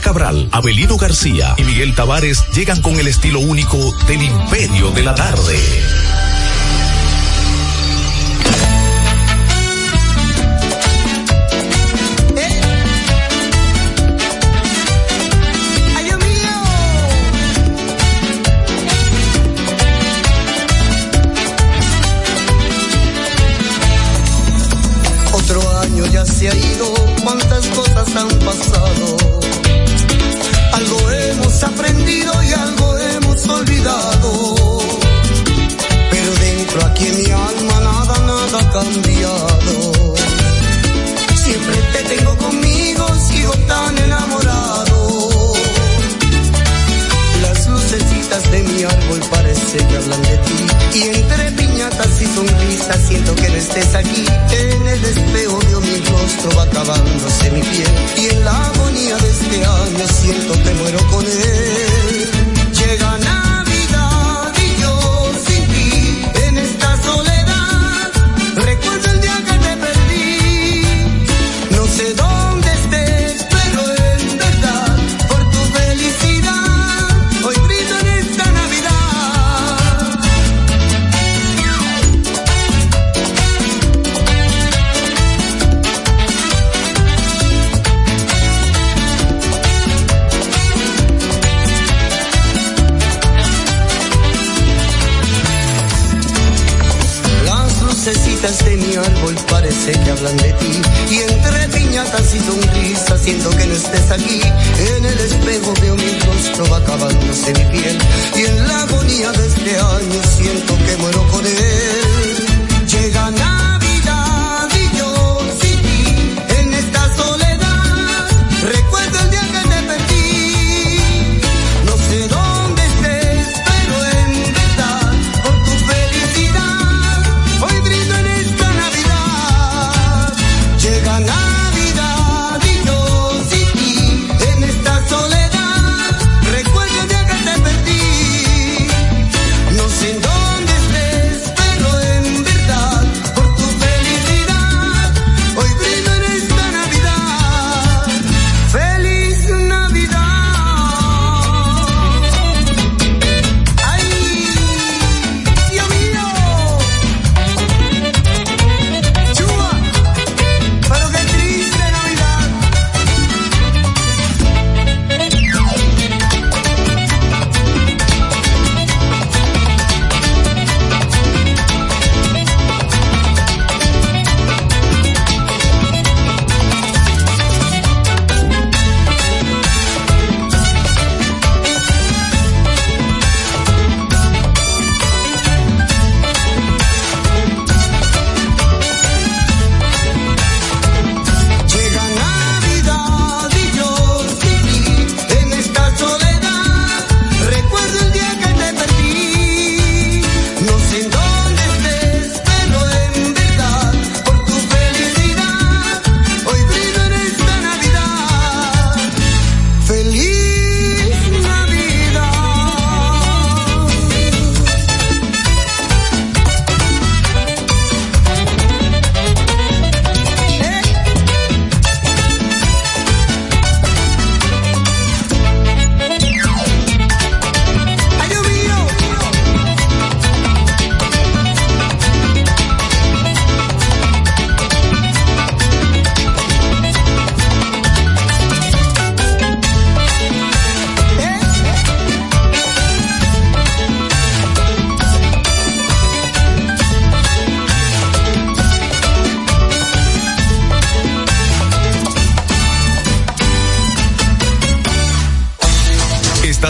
Cabral, Abelino García y Miguel Tavares llegan con el estilo único del Imperio de la Tarde. ya se ha ido, cuántas cosas han pasado hemos aprendido y algo hemos olvidado. Pero dentro aquí en mi alma nada, nada ha cambiado. Siempre te tengo conmigo, sigo tan enamorado. Las lucecitas de mi árbol para que hablan de ti. Y entre piñatas y sonrisas siento que no estés aquí. En el espejo veo mi rostro va acabándose mi piel. Y en la agonía de este año siento que muero con él. Llegan a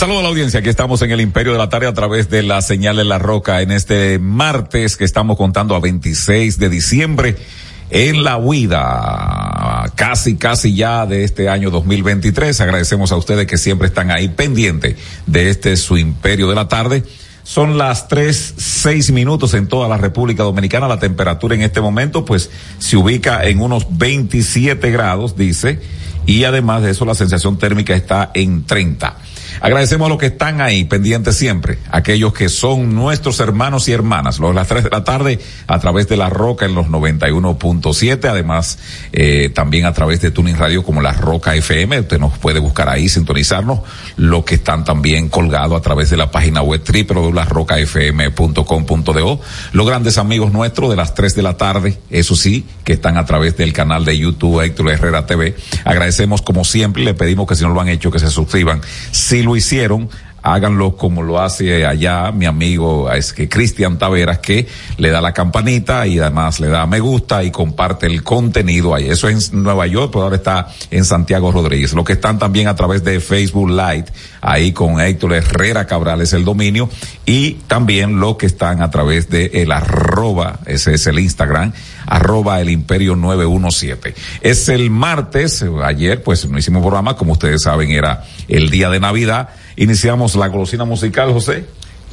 Saludos a la audiencia, aquí estamos en el Imperio de la Tarde a través de la señal de la roca en este martes que estamos contando a 26 de diciembre en la huida, casi, casi ya de este año 2023. Agradecemos a ustedes que siempre están ahí pendientes de este su Imperio de la Tarde. Son las tres, seis minutos en toda la República Dominicana. La temperatura en este momento, pues, se ubica en unos 27 grados, dice y además de eso la sensación térmica está en 30. Agradecemos a los que están ahí pendientes siempre, aquellos que son nuestros hermanos y hermanas, los de las 3 de la tarde a través de La Roca en los 91.7, además eh, también a través de Tuning Radio como La Roca FM, usted nos puede buscar ahí, sintonizarnos, los que están también colgados a través de la página web www.larrocafm.com.do, los grandes amigos nuestros de las 3 de la tarde, eso sí, que están a través del canal de YouTube Héctor Herrera TV. Agradecemos como siempre y le pedimos que si no lo han hecho que se suscriban. Si lo hicieron, háganlo como lo hace allá mi amigo es que Cristian Taveras que le da la campanita y además le da me gusta y comparte el contenido ahí. Eso es en Nueva York, pero ahora está en Santiago Rodríguez. Los que están también a través de Facebook Live, ahí con Héctor Herrera Cabral es el dominio y también los que están a través de el arroba, ese es el Instagram, arroba el imperio 917. Es el martes, ayer pues no hicimos programa, como ustedes saben era el día de Navidad iniciamos la golosina musical, José.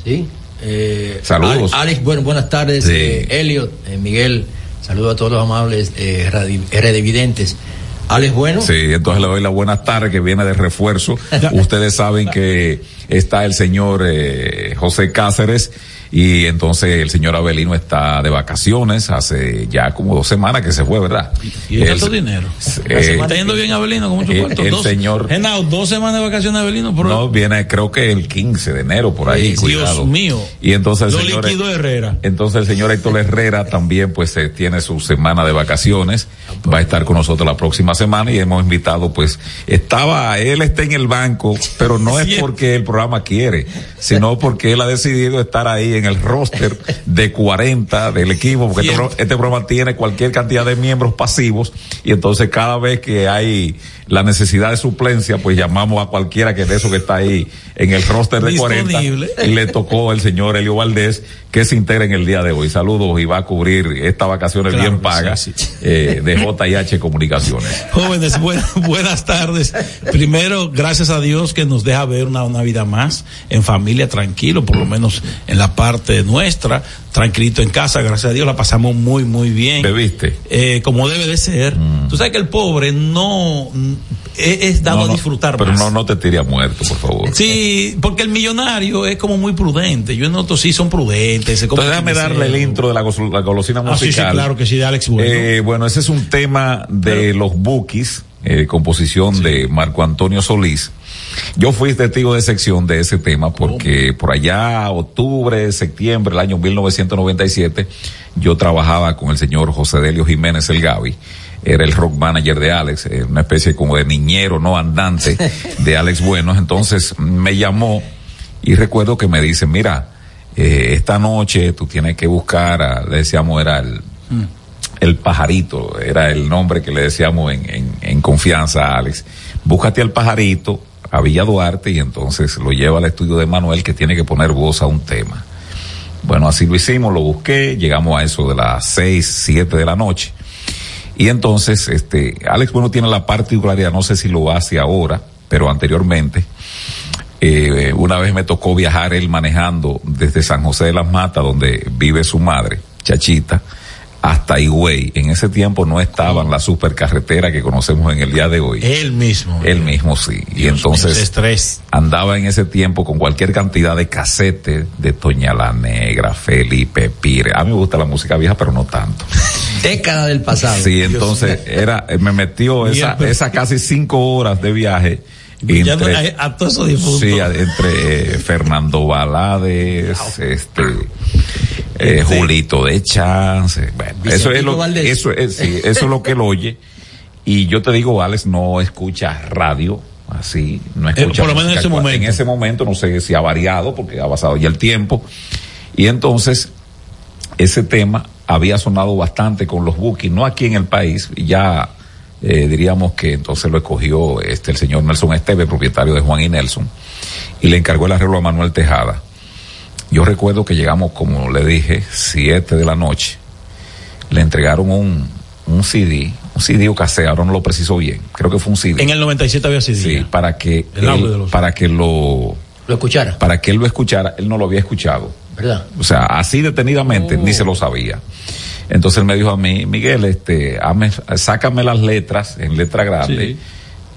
Sí. Eh, Saludos. Alex, bueno, buenas tardes. Sí. Eh, Elliot, eh, Miguel, saludos a todos los amables eh, redividentes. Alex, bueno. Sí, entonces le doy la buenas tardes que viene de refuerzo. Ustedes saben que está el señor eh, José Cáceres y entonces el señor Abelino está de vacaciones hace ya como dos semanas que se fue, ¿verdad? Y El- tanto dinero. eh, está yendo bien Abelino con mucho el- cuento. el dos, señor- Genao, dos semanas de vacaciones Abelino. No, viene creo que el 15 de enero por ahí, Dios cuidado. mío. Y entonces el lo señor liquidó Herrera. Entonces el señor Héctor Herrera también pues eh, tiene su semana de vacaciones, va a estar con nosotros la próxima semana y hemos invitado pues, estaba, él está en el banco, pero no es porque el programa quiere, sino porque él ha decidido estar ahí en el roster de 40 del equipo, porque este, este programa tiene cualquier cantidad de miembros pasivos y entonces cada vez que hay la necesidad de suplencia, pues llamamos a cualquiera que de eso que está ahí en el roster de 40 Disponible. y le tocó el señor Elio Valdés que se integra en el día de hoy. Saludos y va a cubrir estas vacaciones Claro bien pagas sí, sí. eh, de JH Comunicaciones. Jóvenes, buen- buenas tardes. Primero, gracias a Dios que nos deja ver una Navidad más en familia, tranquilo, por lo menos en la parte nuestra, tranquilito en casa, gracias a Dios la pasamos muy, muy bien. ¿Bebiste? Eh, como debe de ser. Tú sabes que el pobre no mm, es, es dado No, a no, disfrutar Pero más. no, no te tire a muerto, por favor. Sí, porque el millonario es como muy prudente. Yo en otros sí son prudentes. se Entonces déjame darle el intro de la, gos- la golosina Ah, sí, sí, musical. claro que sí, de Alex Bueno. Eh, bueno, ese es un tema de los Bookies, eh, composición de Marco Antonio Solís. Yo fui testigo de sección de ese tema porque por allá, octubre, septiembre del año 1997, yo trabajaba con el señor José Delio Jiménez El Gavi. Era el rock manager de Alex, eh, una especie como de niñero no andante de Alex Buenos. Entonces me llamó y recuerdo que me dice, mira, eh, esta noche tú tienes que buscar, a, le decíamos, era el, el pajarito, era el nombre que le decíamos en, en, en confianza a Alex. Búscate al pajarito a Villa Duarte y entonces lo lleva al estudio de Manuel que tiene que poner voz a un tema. Bueno, así lo hicimos, lo busqué, llegamos a eso de las seis, siete de la noche. Y entonces, este, Alex Bueno tiene la particularidad, no sé si lo hace ahora, pero anteriormente, eh, una vez me tocó viajar él manejando desde San José de las Matas, donde vive su madre, Chachita, hasta Higüey. En ese tiempo no estaban las supercarreteras que conocemos en el día de hoy. Él mismo. Él mismo sí. y Dios entonces estrés. andaba en ese tiempo con cualquier cantidad de casetes de Toña la Negra, Felipe Pire. A mí me gusta la música vieja, pero no tanto. Década del pasado. Sí, entonces era, me metió esa, esas casi cinco horas de viaje. Entre- a, a todos esos. Sí, entre eh, Fernando Balades, este, eh, Sí. Julito de Chance. Bueno, eso es lo, Valdés. eso es, sí, eso es lo que él oye. Y yo te digo, Alex no escucha radio, así, no escucha. Eh, por lo menos en ese momento. En ese momento no sé si ha variado porque ha pasado ya el tiempo. Y entonces, ese tema había sonado bastante con los bookies, no aquí en el país, ya eh, diríamos que entonces lo escogió este el señor Nelson Esteve, propietario de Juan y Nelson, y le encargó el arreglo a Manuel Tejada. Yo recuerdo que llegamos, como le dije, siete de la noche. Le entregaron un, un CD, un CD o casé, ahora no lo preciso bien, creo que fue un CD. En el 97 había CD. Sí, para que, él, los- para que lo, Lo escuchara, para que él lo escuchara, él no lo había escuchado. ¿verdad? O sea, así detenidamente, Oh. ni se lo sabía. Entonces él me dijo a mí, Miguel, este, hazme- sácame las letras en letra grande Sí.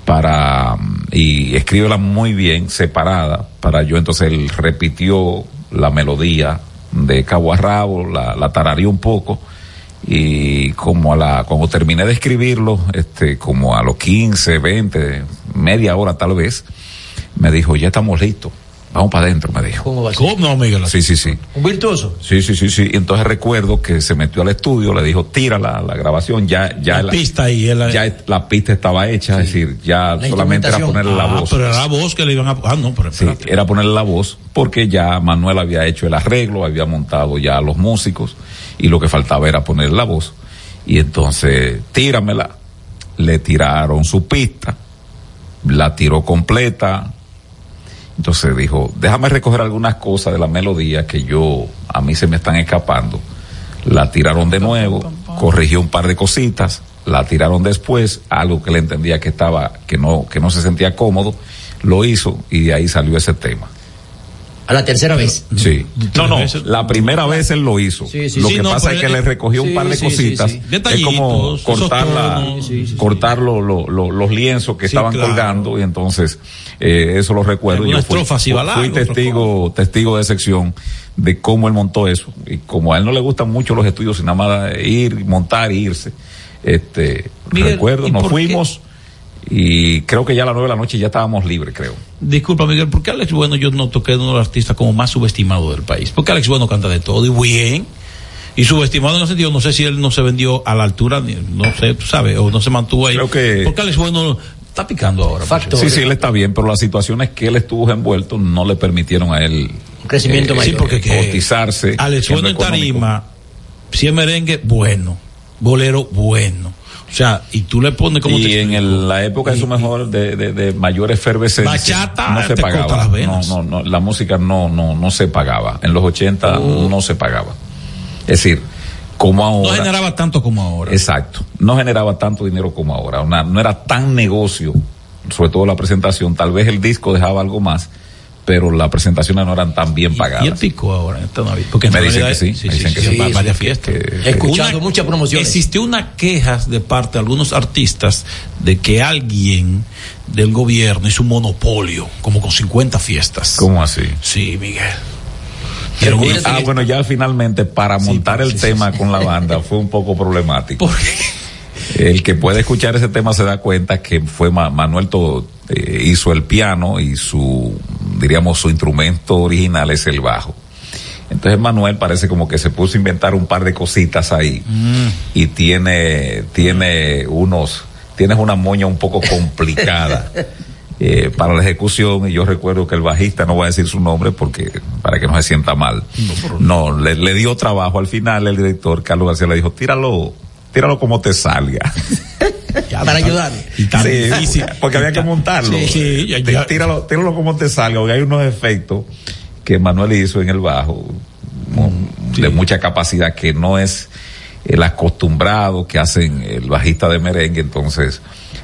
para, mm, y escríbela muy bien, separada, para yo, entonces él repitió la melodía de cabo a rabo, la, la un poco, y como a la, cuando terminé de escribirlo, este, como a los 15, 20, media hora tal vez, me dijo, ya estamos listos, vamos para adentro, me dijo. ¿Cómo va a ser? ¿Cómo no, Miguel? Sí, sí, sí. Un virtuoso. Sí, sí, sí, sí. Y entonces recuerdo que se metió al estudio, le dijo, tira la, la grabación, ya, ya La pista ahí, él- ya la pista estaba hecha, es decir, ya La solamente era ponerle la Ah, voz. pero era la voz que le iban a. Ah, no, pero Sí, era ponerle la voz, porque ya Manuel había hecho el arreglo, había montado ya a los músicos, y lo que faltaba era ponerle la voz. Y entonces, tíramela. Le tiraron su pista, la tiró completa. Entonces dijo, déjame recoger algunas cosas de la melodía que yo, a mí se me están escapando. La tiraron de nuevo, corrigió un par de cositas, la tiraron después, algo que le entendía que estaba, que no, que no se sentía cómodo, lo hizo y de ahí salió ese tema. A la tercera vez. Sí. No, no, la primera vez él lo hizo. Sí, sí, lo sí, que no, pasa es que él- le recogió un par de sí, cositas. sí, sí. Es como cortar, la, tonos. Sí, sí, sí. cortar lo- lo- lo- los lienzos que Sí, estaban claro. colgando y entonces eh, eso lo recuerdo. Yo fui, fui testigo, testigo de sección de cómo él montó eso. Y como a él no le gustan mucho los estudios, sino nada más ir, montar e irse. Este, Miguel, recuerdo, ¿y nos qué? Y creo que ya a las nueve de la noche ya estábamos libres, creo. Disculpa, Miguel, ¿por qué Alex Bueno yo noto que es uno de los artistas como más subestimados del país? Porque Alex Bueno canta de todo y bien. Y subestimado en el sentido, no sé si él no se vendió a la altura, ni- no sé, tú sabes, o no se mantuvo ahí. Creo que- Porque Alex Bueno está picando ahora. Facto. Sí, sí, él está bien, pero las situaciones que él estuvo envuelto no le permitieron a él Un crecimiento eh, mayor. Sí, porque que cotizarse. Alex Bueno en tarima, si es merengue, bueno. Bolero, bueno. O sea, y tú le pones como Y en el- la época de su mejor, de, de, de mayor efervescencia, Bachata, no se te pagaba. corta las venas. No, no, no, la música no, no, no se pagaba. En los 80 Oh. no se pagaba. Es decir, como no ahora. generaba tanto como ahora. Exacto. No generaba tanto dinero como ahora. Una- no era tan negocio, sobre todo la presentación. Tal vez el disco dejaba algo más, pero las presentaciones no eran tan bien pagadas. Y el pico ahora esta Navidad. Porque en Me dicen que sí, me dicen que sí, sí. va- Sí, varias sí, fiestas. que- He escuchado muchas promociones. Existió una queja de parte de algunos artistas de que alguien del gobierno hizo un monopolio, como con 50 fiestas. ¿Cómo así? Sí, Miguel. Pero mira- Ah, bueno, ya finalmente para montar el sí, tema con la banda fue un poco problemático. Porque- El que puede escuchar ese tema se da cuenta que fue Ma- Manuel to- eh, hizo el piano y su, diríamos, su instrumento original es el bajo. Entonces Manuel parece como que se puso a inventar un par de cositas ahí y tiene, tiene unos, tienes una moña un poco complicada. eh, para la ejecución y yo recuerdo que el bajista no voy a decir su nombre porque para que no se sienta mal no le, le dio trabajo al final el director Carlos García le dijo tíralo tíralo como te salga Ya, Para ayudar. Sí, difícil. porque había que montarlo Sí, sí, tíralo, tíralo como te salga porque hay unos efectos que Manuel hizo en el bajo sí. de mucha capacidad que no es el acostumbrado que hacen el bajista de merengue entonces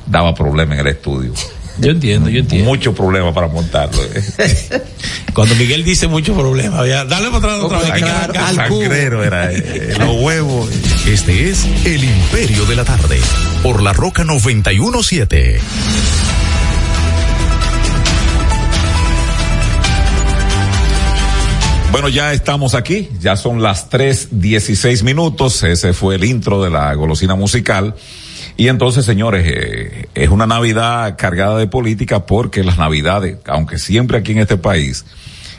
daba problema en el estudio Yo entiendo, yo entiendo. mucho problema para montarlo eh. Cuando Miguel dice muchos problemas, ya, dale para atrás otra vez. claro, al sangrero era eh, los huevos Este es El Imperio de la Tarde, por la Roca 917. Bueno, ya estamos aquí, ya son las 3.16 minutos, ese fue el intro de la golosina musical. Y entonces, señores, eh, es una Navidad cargada de política porque las Navidades, aunque siempre aquí en este país,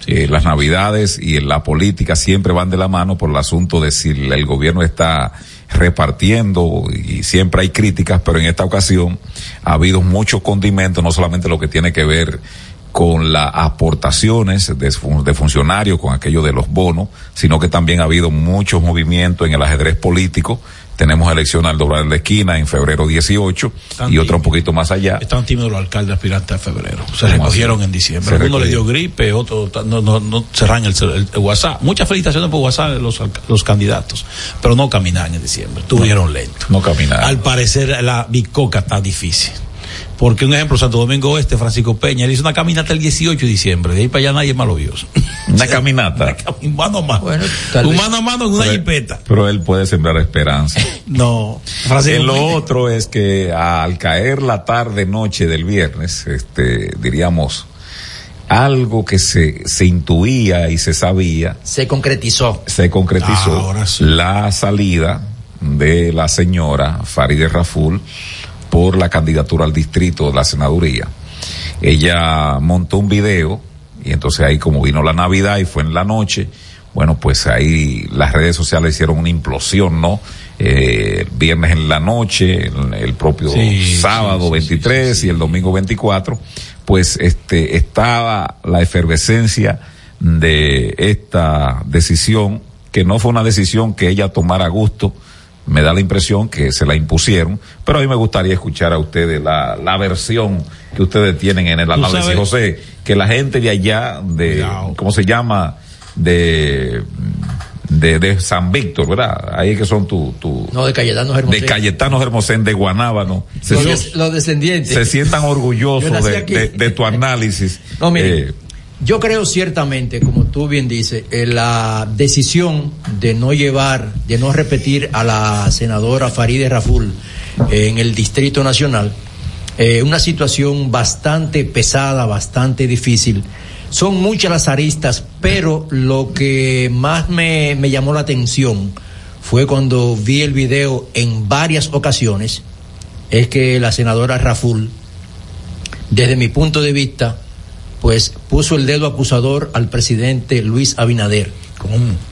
eh, las Navidades y la política siempre van de la mano por el asunto de si el gobierno está repartiendo y siempre hay críticas, pero en esta ocasión ha habido mucho condimento, no solamente lo que tiene que ver con las aportaciones de, fun- de funcionarios, con aquello de los bonos, sino que también ha habido muchos movimientos en el ajedrez político tenemos elección al doblar la esquina en febrero 18 y otra un poquito más allá. Están tímidos los alcaldes aspirantes a febrero. Se recogieron en diciembre. Uno le dio gripe, otro no, no, no cerran el, WhatsApp. Muchas felicitaciones por WhatsApp los, los candidatos, pero no caminan en diciembre. Tuvieron lento. No caminar. Al parecer la bicoca está difícil. Porque un ejemplo, Santo Domingo Oeste, Francisco Peña, él hizo una caminata el 18 de diciembre. De ahí para allá nadie más lo vio. Una caminata. un mano a mano. Bueno, un mano a mano en una jipeta. Pero él puede sembrar esperanza. no. Francisco lo otro es que al caer la tarde, noche del viernes, este, diríamos, algo que se, se intuía y se sabía. Se concretizó. Se concretizó. La salida de la señora Farideh Raful por la candidatura al distrito de la senaduría. Ella montó un video y entonces ahí como vino la Navidad y fue en la noche, bueno, pues ahí las redes sociales hicieron una implosión, ¿no? Eh, viernes en la noche, el, propio sábado 23 y el domingo 24, pues este estaba la efervescencia de esta decisión, que no fue una decisión que ella tomara a gusto, me da la impresión que se la impusieron, pero a mí me gustaría escuchar a ustedes la, la versión que ustedes tienen en el análisis, José, que la gente de allá, de, ¿cómo se llama? De, de, de, San Víctor, ¿verdad? Ahí que son tu, tu No, de Cayetano Hermosén. De Cayetano Hermosén, de Guanábano. los, descendientes. Se sientan orgullosos de, de, tu análisis. No, mire. Eh, yo creo ciertamente, como tú bien dices, la decisión de no llevar, de no repetir a la senadora Farideh Raful en el Distrito Nacional, eh, una situación bastante pesada, bastante difícil. Son muchas las aristas, pero lo que más me, me llamó la atención fue cuando vi el video en varias ocasiones, es que la senadora Raful, desde mi punto de vista, pues puso el dedo acusador al presidente Luis Abinader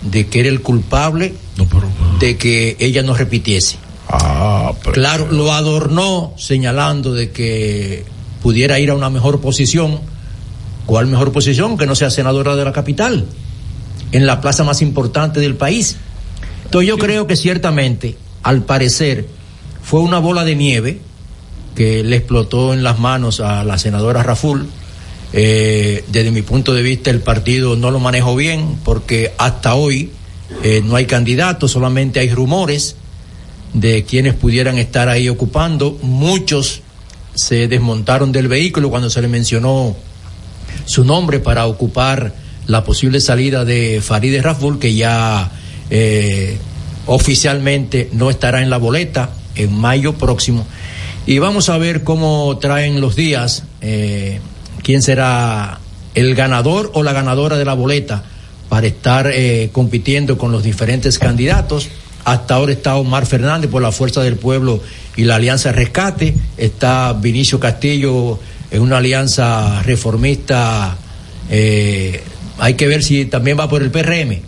de que era el culpable de que ella no repitiese. Ah, claro, lo adornó señalando de que pudiera ir a una mejor posición. ¿Cuál mejor posición? Que no sea senadora de la capital, en la plaza más importante del país. Entonces yo creo que ciertamente, al parecer, fue una bola de nieve que le explotó en las manos a la senadora Raful eh, desde mi punto de vista, el partido no lo manejó bien porque hasta hoy eh, no hay candidatos, solamente hay rumores de quienes pudieran estar ahí ocupando. Muchos se desmontaron del vehículo cuando se le mencionó su nombre para ocupar la posible salida de Farideh Raful, que ya eh, oficialmente no estará en la boleta en mayo próximo. Y vamos a ver cómo traen los días. Quién será el ganador o la ganadora de la boleta para estar eh, compitiendo con los diferentes candidatos. Hasta ahora está Omar Fernández por la Fuerza del Pueblo y la Alianza Rescate. Está Vinicio Castillo en una alianza reformista. Eh, hay que ver si también va por el PRM.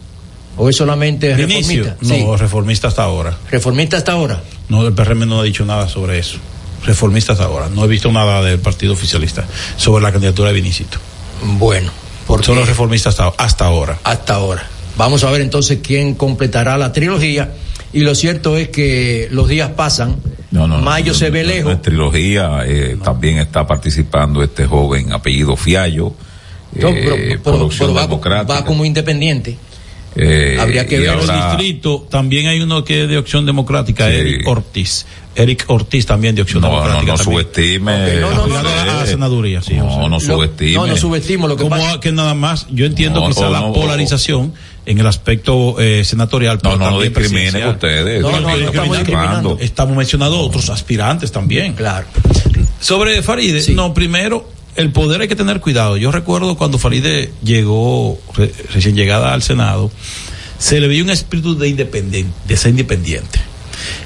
¿O es solamente reformista? No, reformista hasta ahora. ¿Reformista hasta ahora? No, el PRM no ha dicho nada sobre eso reformistas ahora. No he visto nada del partido oficialista sobre la candidatura de Vinicito. Bueno, porque son los reformistas hasta, hasta ahora. Hasta ahora. Vamos a ver entonces quién completará la trilogía. Y lo cierto es que los días pasan. No, no, Mayo se ve lejos. La trilogía eh, también está participando este joven apellido Fiallo. Eh, va, como independiente. Eh, Habría que ver el distrito. También hay uno que es de Opción Democrática, Eric Ortiz. Eric Ortiz también de Opción Democrática. No, no subestime. No, no, no, senaduría, sí. No, no subestime. No, no subestimo lo que Como que nada más, yo entiendo quizá la polarización en el aspecto eh, senatorial. No, no, no discriminen ustedes. No, no, no, estamos discriminando. Estamos mencionando otros aspirantes también. Claro. Sobre Faride, no, primero, el poder hay que tener cuidado. Yo recuerdo cuando Faride llegó, recién llegada al Senado, se le vio un espíritu de, independiente, de ser independiente.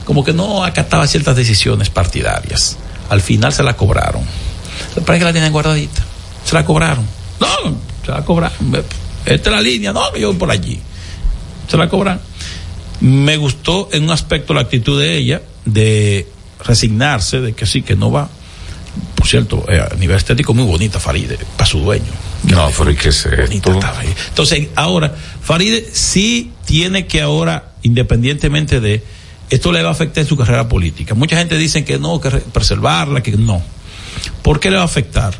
Como que no acataba ciertas decisiones partidarias. Al final se la cobraron. Parece que la tienen guardadita. Se la cobraron. No, se la cobraron. Esta es la línea. No, yo voy por allí. Se la cobran. Me gustó en un aspecto la actitud de ella de resignarse de que sí, que no va por cierto, eh, a nivel estético muy bonita Faride, para su dueño. No, pero que se Entonces, ahora, Faride sí tiene que ahora, independientemente de, esto le va a afectar en su carrera política. Mucha gente dice que no, que preservarla, que no. ¿Por qué le va a afectar?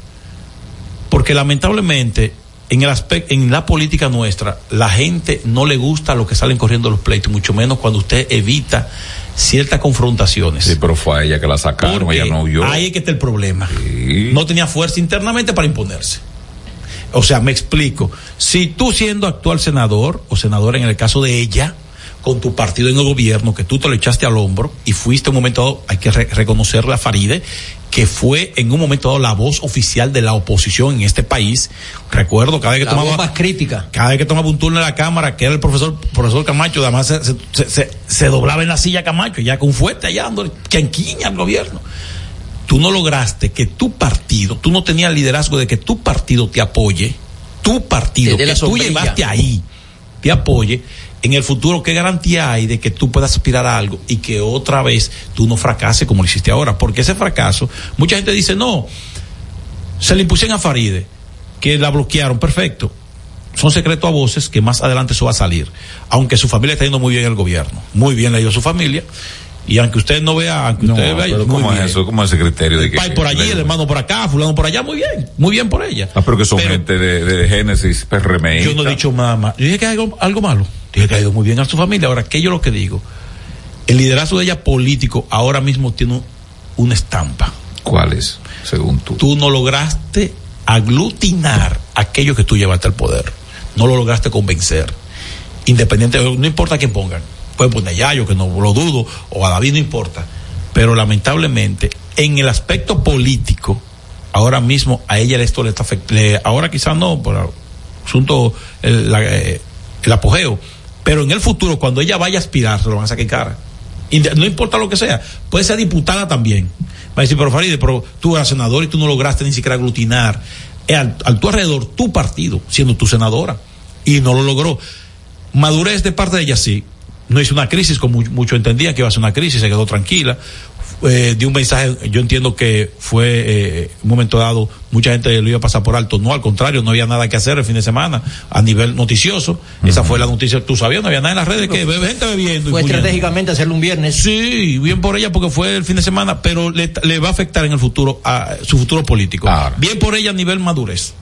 Porque lamentablemente en el aspecto, en la política nuestra, la gente no le gusta lo que salen corriendo los pleitos, mucho menos cuando usted evita ciertas confrontaciones. Sí, pero fue a ella que la sacaron, ella no huyó. Ahí es que está el problema. No tenía fuerza internamente para imponerse. O sea, me explico. Si tú siendo actual senador o senadora en el caso de ella, con tu partido en el gobierno, que tú te lo echaste al hombro y fuiste un momento dado, hay que reconocerle a Faride, que fue en un momento dado la voz oficial de la oposición en este país. Recuerdo cada vez que tomaba más crítica. Cada vez que tomaba un turno en la cámara, que era el profesor profesor Camacho, además se, se, se, doblaba en la silla Camacho, ya con fuerte allá dando quinquiña al gobierno. Tú no lograste que tu partido, tú no tenías liderazgo de que tu partido te apoye, tu partido, que tú llevaste ahí, te apoye en el futuro, ¿qué garantía hay de que tú puedas aspirar a algo y que otra vez tú no fracases como lo hiciste ahora? Porque ese fracaso, mucha gente dice, no, se le impusieron a Faride, que la bloquearon, perfecto. Son secretos a voces que más adelante eso va a salir. Aunque su familia está yendo muy bien el gobierno. Muy bien le ha ido su familia. Y aunque usted no vea, aunque usted vea, ¿cómo es eso? ¿Cómo es ese criterio de que? El por allí, el hermano por acá, fulano por allá, muy bien, muy bien por ella. Ah, pero que son gente de, de Génesis, PRM. Yo no he dicho nada más. Yo dije que hay algo, algo malo. Que ha ido muy bien a su familia. Ahora, ¿qué yo lo que digo? El liderazgo de ella político ahora mismo tiene una estampa. ¿Cuál es, según tú? Tú no lograste aglutinar aquello que tú llevaste al poder. No lo lograste convencer. Independiente, no importa quién pongan. Pueden poner a Yayo, que no lo dudo, o a David, no importa. Pero lamentablemente, en el aspecto político, ahora mismo a ella esto le está afectando. Ahora quizás no, por asunto, el, eh, el apogeo pero en el futuro, cuando ella vaya a aspirar, se lo van a sacar cara. no importa lo que sea, puede ser diputada también. Va a decir, pero Faride, pero tú eras senador y tú no lograste ni siquiera aglutinar al, tu alrededor tu partido, siendo tu senadora. Y no lo logró. Madurez de parte de ella sí. No hizo una crisis como muchos entendían que iba a ser una crisis, se quedó tranquila eh, dio un mensaje, yo entiendo que fue eh, un momento dado, mucha gente lo iba a pasar por alto, no, al contrario, no había nada que hacer el fin de semana a nivel noticioso, esa fue la noticia, tú sabías, no había nada en las redes que gente bebiendo. Fue estratégicamente hacerlo un viernes. Sí, bien por ella porque fue el fin de semana, pero le, le va a afectar en el futuro, a su futuro político. Bien por ella a nivel madurez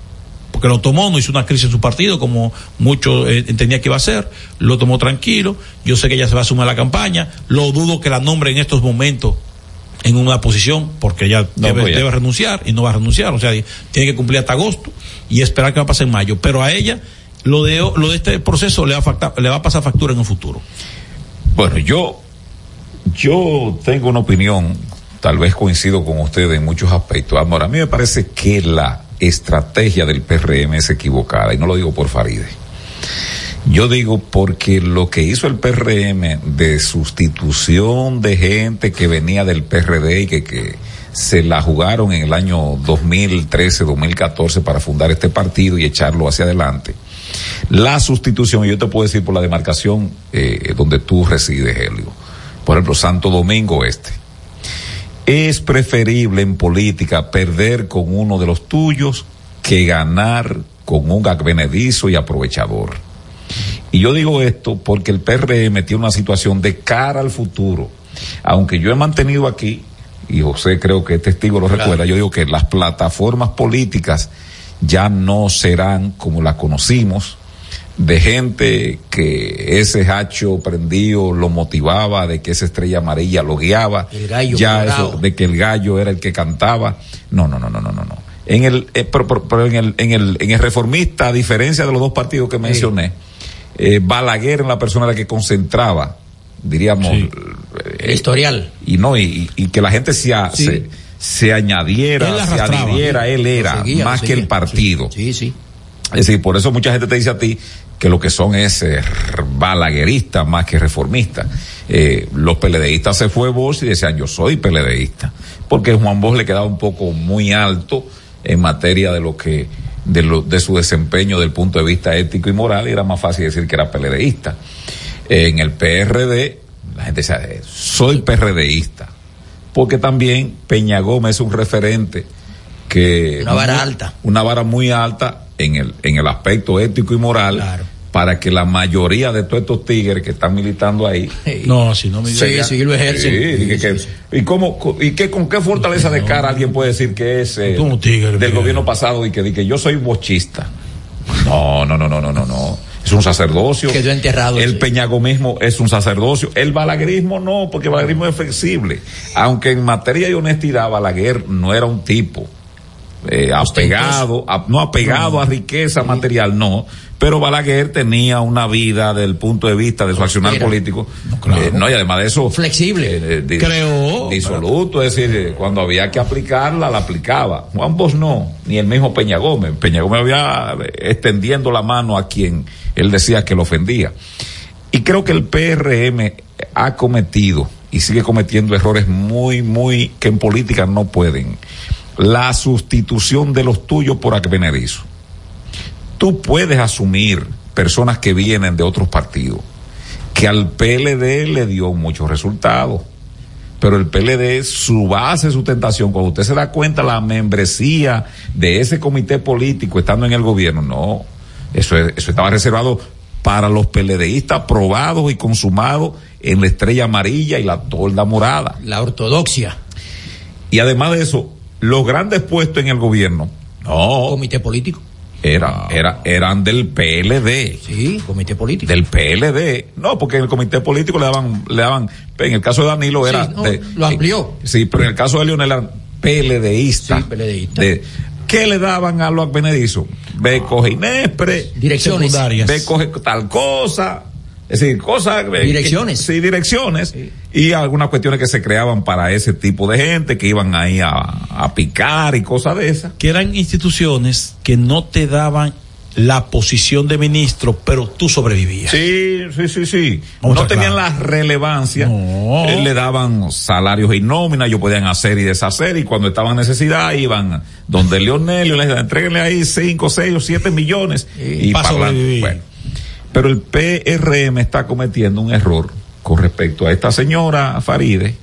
porque lo tomó, no hizo una crisis en su partido como mucho eh, entendía que iba a ser, lo tomó tranquilo, yo sé que ella se va a sumar a la campaña, lo dudo que la nombre en estos momentos en una posición porque ella debe, debe, renunciar y no va a renunciar, o sea, tiene que cumplir hasta agosto y esperar que va a pasar en mayo, pero a ella lo de, lo de este proceso le va, a le va a pasar factura en el futuro. Bueno, yo, yo tengo una opinión, tal vez coincido con usted en muchos aspectos. Ahora, a mí me parece que la estrategia del PRM es equivocada, y no lo digo por Faride. Yo digo porque lo que hizo el PRM de sustitución de gente que venía del PRD y que, que se la jugaron en el año 2013, 2014 para fundar este partido y echarlo hacia adelante. La sustitución, y yo te puedo decir por la demarcación eh, donde tú resides, Helio, por ejemplo, Santo Domingo Este. Es preferible en política perder con uno de los tuyos que ganar con un advenedizo y aprovechador. Y yo digo esto porque el PRM tiene una situación de cara al futuro. Aunque yo he mantenido aquí, y José creo que testigo lo recuerda, yo digo que las plataformas políticas ya no serán como las conocimos, de gente que ese hacho prendido lo motivaba, de que esa estrella amarilla lo guiaba, ya eso, de que el gallo era el que cantaba. No, no, no, no, no, no. En el, eh, pero, en el, en el, en el reformista, a diferencia de los dos partidos que mencioné, eh, Balaguer en la persona la que concentraba, diríamos, el historial. Y no, y, que la gente se, se, añadiera, se adhiriera, él era, más que el partido. Sí, sí. Es decir, por eso mucha gente te dice a ti que lo que son es eh, balagueristas más que reformistas. Eh, los peledeístas se fue vos y decían yo soy peledeísta, porque Juan Bosch le quedaba un poco muy alto en materia de lo que de, lo, de su desempeño desde el punto de vista ético y moral y era más fácil decir que era PLDista. En el PRD, la gente dice, soy PRDista, porque también Peña Gómez es un referente que... Una vara alta. Una vara muy alta en el, en el aspecto ético y moral, para que la mayoría de todos estos tigres que están militando ahí. No, si no me Sí, sí, lo ejercen. Sí, Sí, y, que- sí, y cómo, y que con qué fortaleza de cara alguien puede decir que es eh, tigre, del gobierno pasado y que, di que yo soy bochista. No, no, no, no, no, no, no. Es un sacerdocio. Quedó enterrado El ese. peñagomismo es un sacerdocio. El balaguerismo no, porque el balaguerismo es flexible. Aunque en materia de honestidad, Balaguer no era un tipo eh, apegado, a- no apegado a riqueza material, no. Pero Balaguer tenía una vida desde el punto de vista de su accionar político. No, claro. Eh, no, y además de eso. Flexible. eh, Creó. Disoluto, es decir, eh, cuando había que aplicarla, la aplicaba. Juan Bosch no, ni el mismo Peña Gómez. Peña Gómez había eh, extendiendo la mano a quien él decía que lo ofendía. Y creo que el PRM ha cometido y sigue cometiendo errores muy, muy que en política no pueden. La sustitución de los tuyos por advenedizo. Tú puedes asumir personas que vienen de otros partidos, que al PLD le dio muchos resultados. Pero el PLD, su base de sustentación, cuando usted se da cuenta la membresía de ese comité político estando en el gobierno, no. Eso, es- eso estaba reservado para los PLDistas probados y consumados en la estrella amarilla y la tolda morada. La ortodoxia. Y además de eso, los grandes puestos en el gobierno, no, Comité político. Eran, era, eran del PLD. Sí, comité político. Del PLD. No, porque en el comité político le daban, le daban, en el caso de Danilo Sí, era no, de- lo amplió. sí, pero en el caso de Leonel eran PLDista. Sí, PLDista. De, ¿Qué le daban a los advenedizos? Ve, coge Inespre, Direcciones. ve, coge tal cosa. Es decir, cosas. eh, Direcciones. que- sí, direcciones. Sí. Y algunas cuestiones que se creaban para ese tipo de gente que iban ahí a, a picar y cosas de esas. que eran instituciones que no te daban la posición de ministro, pero tú sobrevivías. Sí, sí, sí, sí. Vamos no tenían la relevancia. No. Eh, le daban salarios y nóminas, ellos podían hacer y deshacer, y cuando estaban en necesidad iban donde Leonel y les decían, entréguenle ahí cinco, seis o siete millones. y Pa' para sobrevivir. Bueno, pero el PRM está cometiendo un error con respecto a esta señora Faride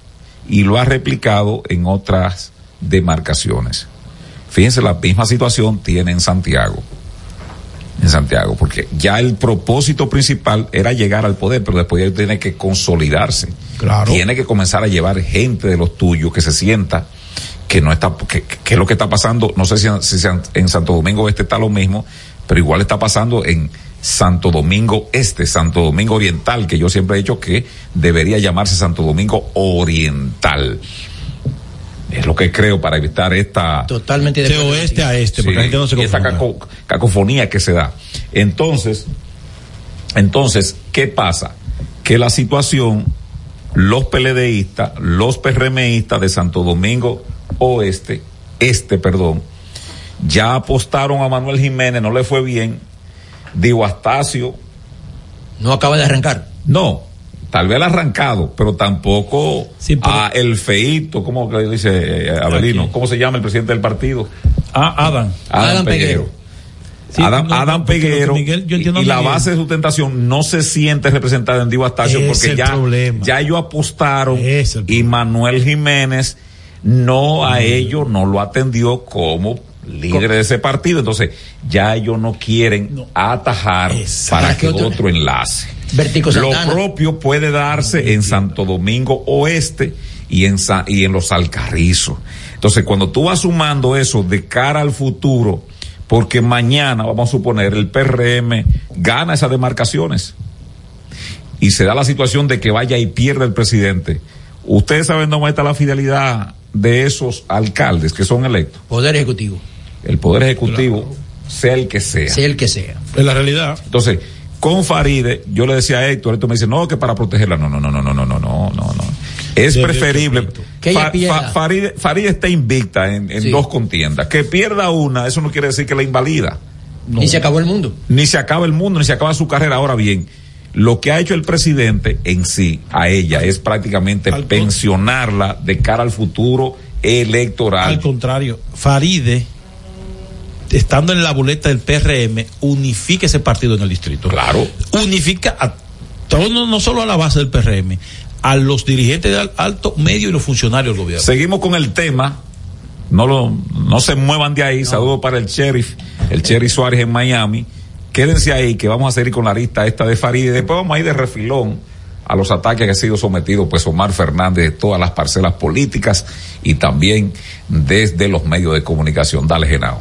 y lo ha replicado en otras demarcaciones. Fíjense, la misma situación tiene en Santiago en Santiago, porque ya el propósito principal era llegar al poder, pero después ya tiene que consolidarse. Claro. Tiene que comenzar a llevar gente de los tuyos que se sienta que no está, que, que es lo que está pasando, no sé si, si en Santo Domingo Este está lo mismo, pero igual está pasando en Santo Domingo Este, Santo Domingo Oriental, que yo siempre he dicho que debería llamarse Santo Domingo Oriental. Es lo que creo para evitar esta, Totalmente De oeste a este, porque Sí, la gente no se caco- cacofonía que se da. Entonces, entonces, ¿qué pasa? Que la situación, los PLDistas, los PRMistas de Santo Domingo Oeste, este, perdón, ya apostaron a Manuel Jiménez, no le fue bien. Digo, Astacio, No acaba de arrancar. no, tal vez el arrancado, pero tampoco Sí, pero- a el feito, como que dice eh, Abelino, Aquí. ¿cómo se llama el presidente del partido? Ah, Adam. Adam, Adam Peguero. Peguero. Sí, Adam, no, Adam Peguero Miguel- yo y, la base de sustentación no se siente representada en Divo Astacio Es porque ya, problema. ya ellos apostaron el y. Manuel Jiménez no a ellos no lo atendió como líder de ese partido. Entonces ya ellos no quieren No. atajar Exacto. para que Otro- enlace. Vertico Lo Santana. propio puede darse en Santo Domingo Oeste y en, Sa- y en los Alcarrizos. Entonces, cuando tú vas sumando eso de cara al futuro, porque mañana, vamos a suponer, el PRM gana esas demarcaciones y se da la situación de que vaya y pierda el presidente. Ustedes saben dónde está la fidelidad de esos alcaldes que son electos. Poder ejecutivo. El Poder Ejecutivo, sea el que sea. Sea el que sea. Es la realidad. Entonces, con Faride, yo le decía a Héctor, Héctor me dice, no, que para protegerla, no, no, no, no, no, no, no, no, no, no. Es preferible. Que ella pierda. Faride, Faride está invicta en, en Sí. dos contiendas. Que pierda una, eso no quiere decir que la invalida. No. Y se acabó el mundo. Ni se acaba el mundo, ni se acaba su carrera. Ahora bien, lo que ha hecho el presidente en sí, a ella, es prácticamente Al pensionarla de cara al futuro electoral. Al contrario, Faride, estando en la boleta del PRM, unifica ese partido en el distrito. Claro. Unifica a todo, no, solo a la base del PRM, a los dirigentes de al- alto, medio y los funcionarios del gobierno. Seguimos con el tema. No lo, no se muevan de ahí. Saludos para el sheriff, el sheriff Suárez en Miami, quédense ahí que vamos a seguir con la lista esta de Farid y después vamos a ir de refilón a los ataques que ha sido sometido pues Omar Fernández de todas las parcelas políticas y también desde los medios de comunicación. Dale, Genao.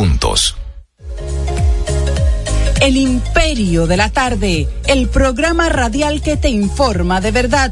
El Imperio de la Tarde, el programa radial que te informa de verdad.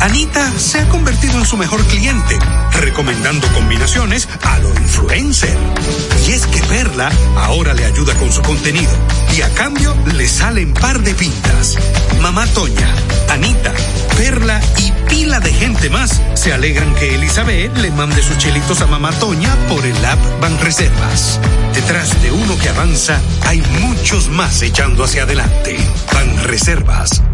Anita se ha convertido en su mejor cliente, recomendando combinaciones a lo influencer. Y es que Perla ahora le ayuda con su contenido y a cambio le salen par de pintas. Mamá Toña, Anita, Perla y pila de gente más se alegran que Elizabeth le mande sus chelitos a Mamá Toña por el app Banreservas. Detrás de uno que avanza hay muchos más echando hacia adelante. Banreservas,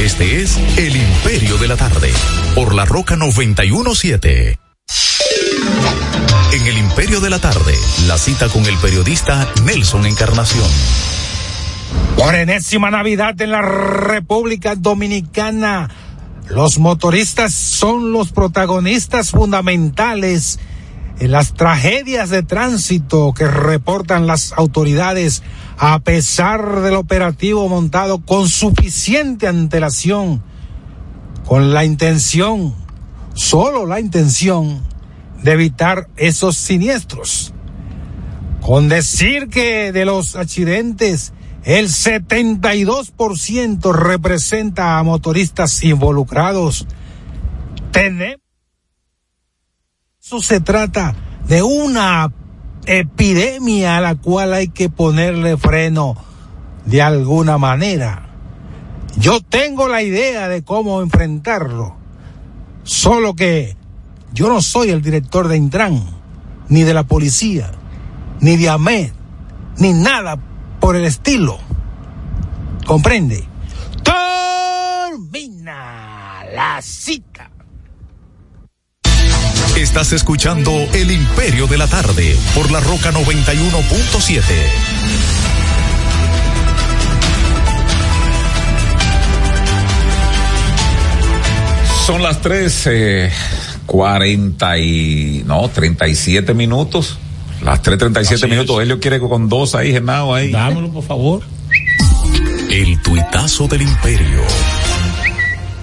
Este es El Imperio de la Tarde, por la Roca 917. En El Imperio de la Tarde, la cita con el periodista Nelson Encarnación. Por enésima Navidad en la República Dominicana, los motoristas son los protagonistas fundamentales en las tragedias de tránsito que reportan las autoridades a pesar del operativo montado con suficiente antelación, con la intención, solo la intención, de evitar esos siniestros. Con decir que de los accidentes, el 72% representa a motoristas involucrados. Tenemos. Eso se trata de una epidemia a la cual hay que ponerle freno de alguna manera. Yo tengo la idea de cómo enfrentarlo, solo que yo no soy el director de Intran, ni de la policía, ni de AMED, ni nada por el estilo. ¿Comprende? Termina la cita. Estás escuchando El Imperio de la Tarde por la Roca 91.7. Son las tres eh, cuarenta y no treinta y siete minutos. Las tres treinta y siete minutos. Helio quiere con dos ahí, Genao ahí. Dámelo, por favor. El tuitazo del Imperio.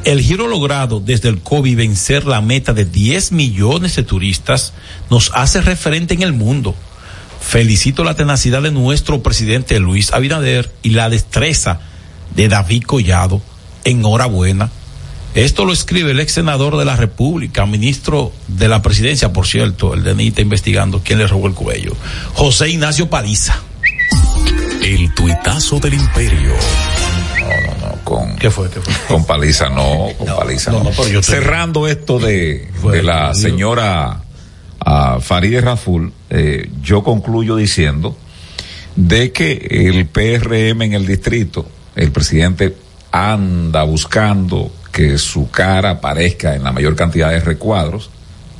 El giro logrado desde el COVID vencer la meta de 10 millones de turistas nos hace referente en el mundo. Felicito la tenacidad de nuestro presidente Luis Abinader y la destreza de David Collado. Enhorabuena. Esto lo escribe el ex senador de la República, ministro de la presidencia, por cierto, el DNI investigando quién le robó el cuello. José Ignacio Paliza. El tuitazo del Imperio. Con. ¿Qué fue? ¿Qué fue? Con paliza no, con paliza no. yo Cerrando esto de, de la señora ah, Farideh Raful, eh, yo concluyo diciendo de que el PRM en el distrito, el presidente anda buscando que su cara aparezca en la mayor cantidad de recuadros,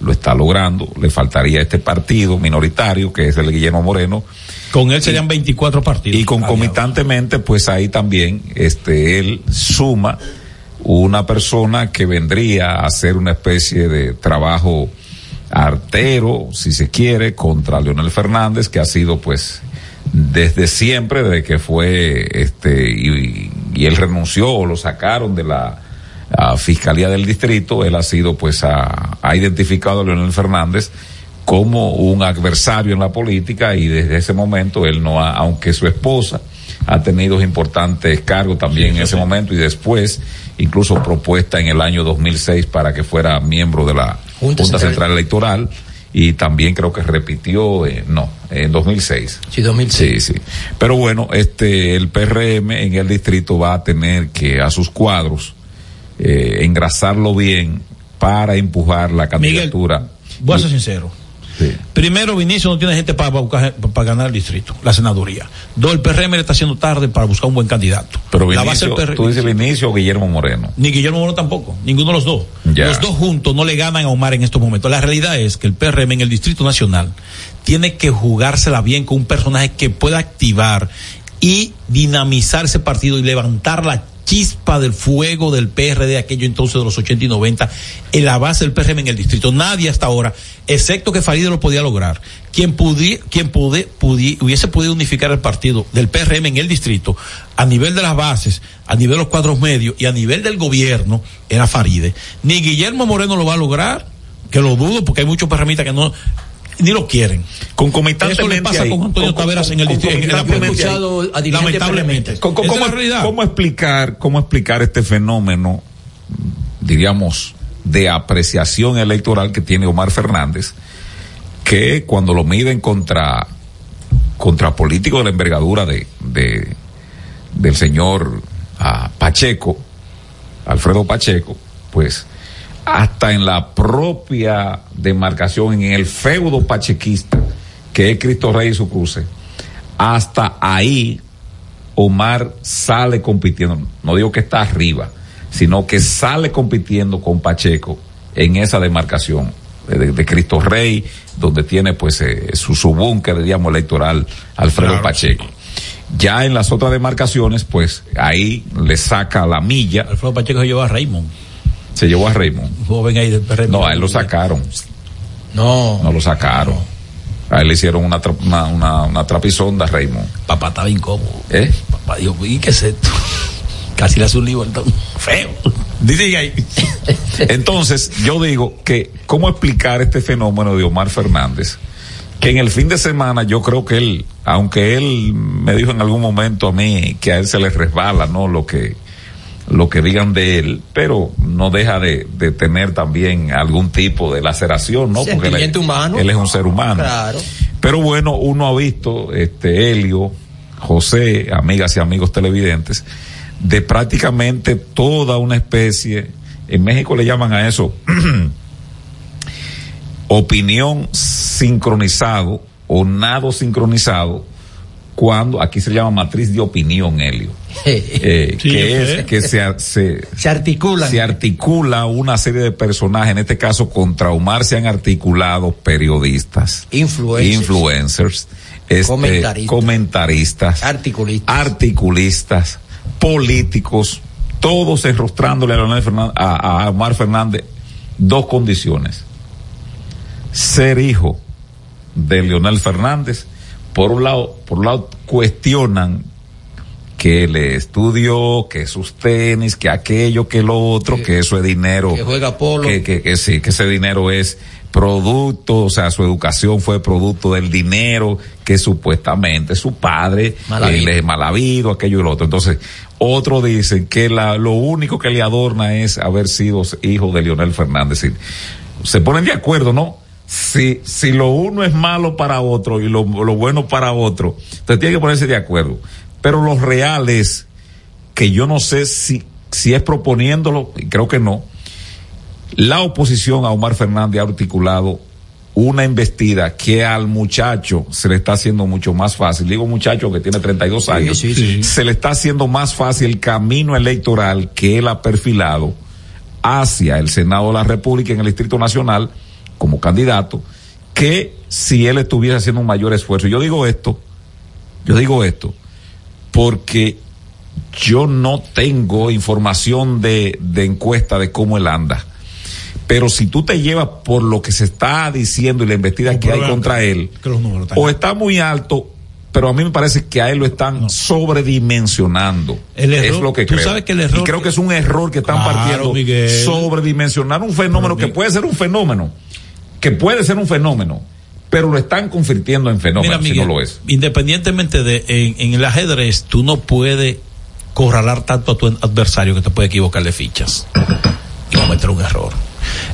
lo está logrando, le faltaría este partido minoritario que es el de Guillermo Moreno, Con él serían 24 partidos. y concomitantemente, pues ahí también, este, él suma una persona que vendría a hacer una especie de trabajo artero, si se quiere, contra Leonel Fernández, que ha sido, pues, desde siempre, desde que fue, este, y, y él renunció o lo sacaron de la Fiscalía del Distrito, él ha sido, pues, ha, ha identificado a Leonel Fernández como un adversario en la política y desde ese momento él no ha, aunque su esposa ha tenido importantes cargos también en ese momento y después incluso propuesta en el año 2006 para que fuera miembro de la Junta, Central. Central Electoral y también creo que repitió, eh, no, en 2006. Sí, 2006. Sí, sí. Pero bueno, este, el PRM en el distrito va a tener que a sus cuadros eh, engrasarlo bien para empujar la candidatura. Voy a ser sincero. Primero, Vinicio no tiene gente para, buscar, para ganar el distrito, la senaduría. Dos, el PRM le está haciendo tarde para buscar un buen candidato. Pero La Vinicio, base tú dices Vinicio o Guillermo Moreno. Ni Guillermo Moreno tampoco, ninguno de los dos. Ya. Los dos juntos no le ganan a Omar en estos momentos. La realidad es que el PRM en el Distrito Nacional tiene que jugársela bien con un personaje que pueda activar y dinamizar ese partido y levantar la chispa del fuego del PRD aquello entonces de los 80 y 90 en la base del PRM en el distrito. Nadie hasta ahora, excepto que Farideh lo podía lograr. Quien, pudi, pude, pudi- hubiese podido unificar el partido del PRM en el distrito a nivel de las bases, a nivel de los cuadros medios y a nivel del gobierno era Faride. Ni Guillermo Moreno lo va a lograr, que lo dudo porque hay muchos PRMistas que no ni lo quieren. Concomitantemente Eso le pasa ahí, con Antonio con- Taveras en el distrito. Lamentablemente. ¿Cómo, cómo- explicar, cómo explicar este fenómeno, diríamos, de apreciación electoral que tiene Omar Fernández, que cuando lo miden contra, contra políticos de la envergadura de, de- del señor ah, Pacheco, Alfredo Pacheco, pues hasta en la propia demarcación, en el feudo pachequista, que es Cristo Rey y su cruce, hasta ahí Omar sale compitiendo, no digo que está arriba, sino que sale compitiendo con Pacheco en esa demarcación de, de Cristo Rey, donde tiene pues eh, su, su búnker, digamos, electoral Alfredo Claro, Pacheco. Ya en las otras demarcaciones, pues ahí le saca la milla. Alfredo Pacheco se llevó a Raymond. Se llevó a Raymond. Joven ahí del PRM. No, a él lo sacaron. No. No lo sacaron. A él le hicieron una, tra- una, una, una trapisonda a Raymond. Papá estaba incómodo. ¿Eh? Papá dijo, ¿y qué es esto? Casi le hace un lío entonces. Feo. Dice ahí. Entonces, yo digo que, ¿cómo explicar este fenómeno de Omar Fernández? Que en el fin de semana yo creo que él, aunque él me dijo en algún momento a mí que a él se le resbala, ¿no? Lo que, lo que digan de él, pero no deja de, de tener también algún tipo de laceración, ¿no? Porque él, humano. él es un ser humano. Claro. Pero bueno, uno ha visto, este, Helio, José, amigas y amigos televidentes, de prácticamente toda una especie, en México le llaman a eso opinión sincronizado o nado sincronizado, cuando aquí se llama matriz de opinión, Helio. Eh, Sí, que es sé. que se, se, Se articula una serie de personajes, en este caso contra Omar se han articulado periodistas, Influencers. influencers, este, Comentaristas. comentaristas, Articulistas. articulistas, políticos, todos enrostrándole a, Leonel Fernández- a- a Omar Fernández dos condiciones. Ser hijo de Leonel Fernández, por un lado, por un lado cuestionan que le estudió, que sus tenis, que aquello, que lo otro, que, eso es dinero. que juega polo. Que, que, que sí, que ese dinero es producto, o sea, su educación fue producto del dinero que supuestamente su padre eh, habido. le mal habido, aquello y lo otro. Entonces, otros dicen que la, lo único que le adorna es haber sido hijo de Leonel Fernández. Se ponen de acuerdo, ¿no? Si, si lo uno es malo para otro y lo, lo bueno para otro, entonces tiene que ponerse de acuerdo. Pero lo real es que yo no sé si, si es proponiéndolo, y creo que no, la oposición a Omar Fernández ha articulado una embestida que al muchacho se le está haciendo mucho más fácil. Digo muchacho que tiene 32 años, sí, sí. se le está haciendo más fácil el camino electoral que él ha perfilado hacia el Senado de la República en el Distrito Nacional como candidato que si él estuviese haciendo un mayor esfuerzo. Yo digo esto, yo digo esto, porque yo no tengo información de, de encuesta de cómo él anda. Pero si tú te llevas por lo que se está diciendo y la investida que hay contra él, Que o está muy alto, pero a mí me parece que a él lo están sobredimensionando. El error- es lo que tú creo. sabes que el error y creo que es un error que están Claro, partiendo. Miguel. Sobredimensionar un fenómeno que puede ser un fenómeno, que puede ser un fenómeno, pero lo están convirtiendo en fenómeno Mira, si no lo es. Independientemente de, en, en el ajedrez, tú no puedes corralar tanto a tu adversario que te puede equivocar de fichas y cometer un error.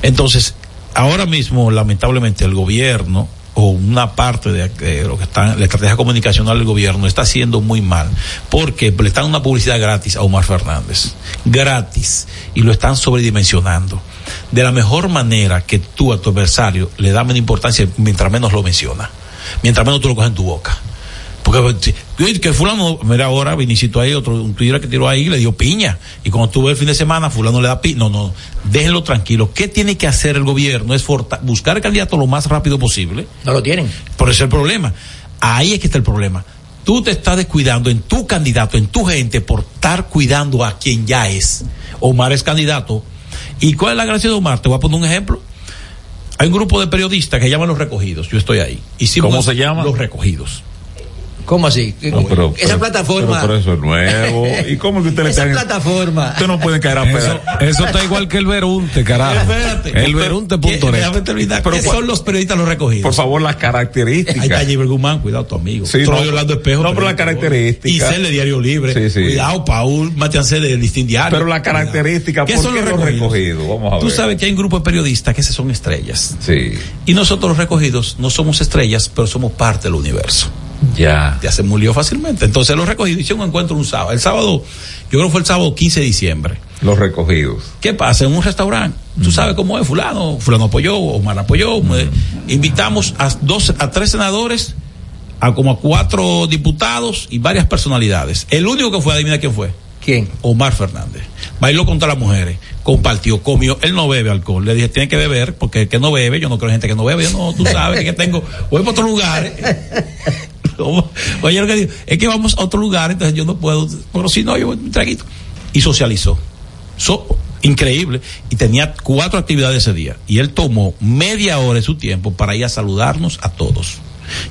Entonces, ahora mismo, lamentablemente, el gobierno o una parte de, de lo que está la estrategia comunicacional del gobierno está haciendo muy mal porque le están una publicidad gratis a Omar Fernández gratis y lo están sobredimensionando de la mejor manera que tú a tu adversario le das menos importancia mientras menos lo menciona mientras menos tú lo coges en tu boca porque que, fulano, mira ahora, Vinicito ahí, otro, un Twitter que tiró ahí, le dio piña. Y cuando tuve el fin de semana, fulano le da piña. No, no, déjenlo tranquilo. ¿Qué tiene que hacer el gobierno? Es buscar el candidato lo más rápido posible. No lo tienen. Por eso es el problema. Ahí es que está el problema. Tú te estás descuidando en tu candidato, en tu gente, por estar cuidando a quien ya es. Omar es candidato. ¿Y cuál es la gracia de Omar? Te voy a poner un ejemplo. Hay un grupo de periodistas que llaman Los Recogidos. Yo estoy ahí. Hicimos ¿Cómo se llama? Los Recogidos. ¿Cómo así? No, pero- Esa pero- plataforma. Pero, pero eso es nuevo. ¿Y cómo que usted le Esa plataforma. Usted no puede caer a Eso, pedo. eso está igual que el Verunte, carajo. Espérate. El Verunte.net. Pero ¿Qué cuál- son los periodistas los recogidos? Por favor, las características. Ahí está Gilbert Guzmán, cuidado tu amigo. Sí, Troy no, Orlando Espejo. no, pero la periodista, característica. Y de Diario Libre. Sí, sí. Cuidado, Paul Matiancé de Listín Diario. Pero la característica, ¿Qué ¿por son qué los los recogidos? recogidos? Vamos a Tú ver. sabes que hay un grupo de periodistas que se son estrellas. Sí. Y nosotros los recogidos no somos estrellas, pero somos parte del universo. Ya. Ya se murió fácilmente. Entonces los recogidos hicieron un encuentro un sábado. El sábado, yo creo que fue el sábado 15 de diciembre. Los recogidos. ¿Qué pasa? En un restaurante, tú sabes cómo es, fulano, fulano apoyó, Omar apoyó, eh, invitamos a dos, a tres senadores, a como a cuatro diputados y varias personalidades. El único que fue, adivina quién fue. ¿Quién? Omar Fernández. Bailó contra las mujeres, compartió, comió. Él no bebe alcohol. Le dije, tiene que beber, porque el que no bebe, yo no creo en gente que no bebe. Yo no, tú sabes que tengo, voy para otro Oye, lo que digo, es que vamos a otro lugar, entonces yo no puedo, pero si no, yo un traguito. Y socializó. So- increíble. Y tenía cuatro actividades ese día. Y él tomó media hora de su tiempo para ir a saludarnos a todos.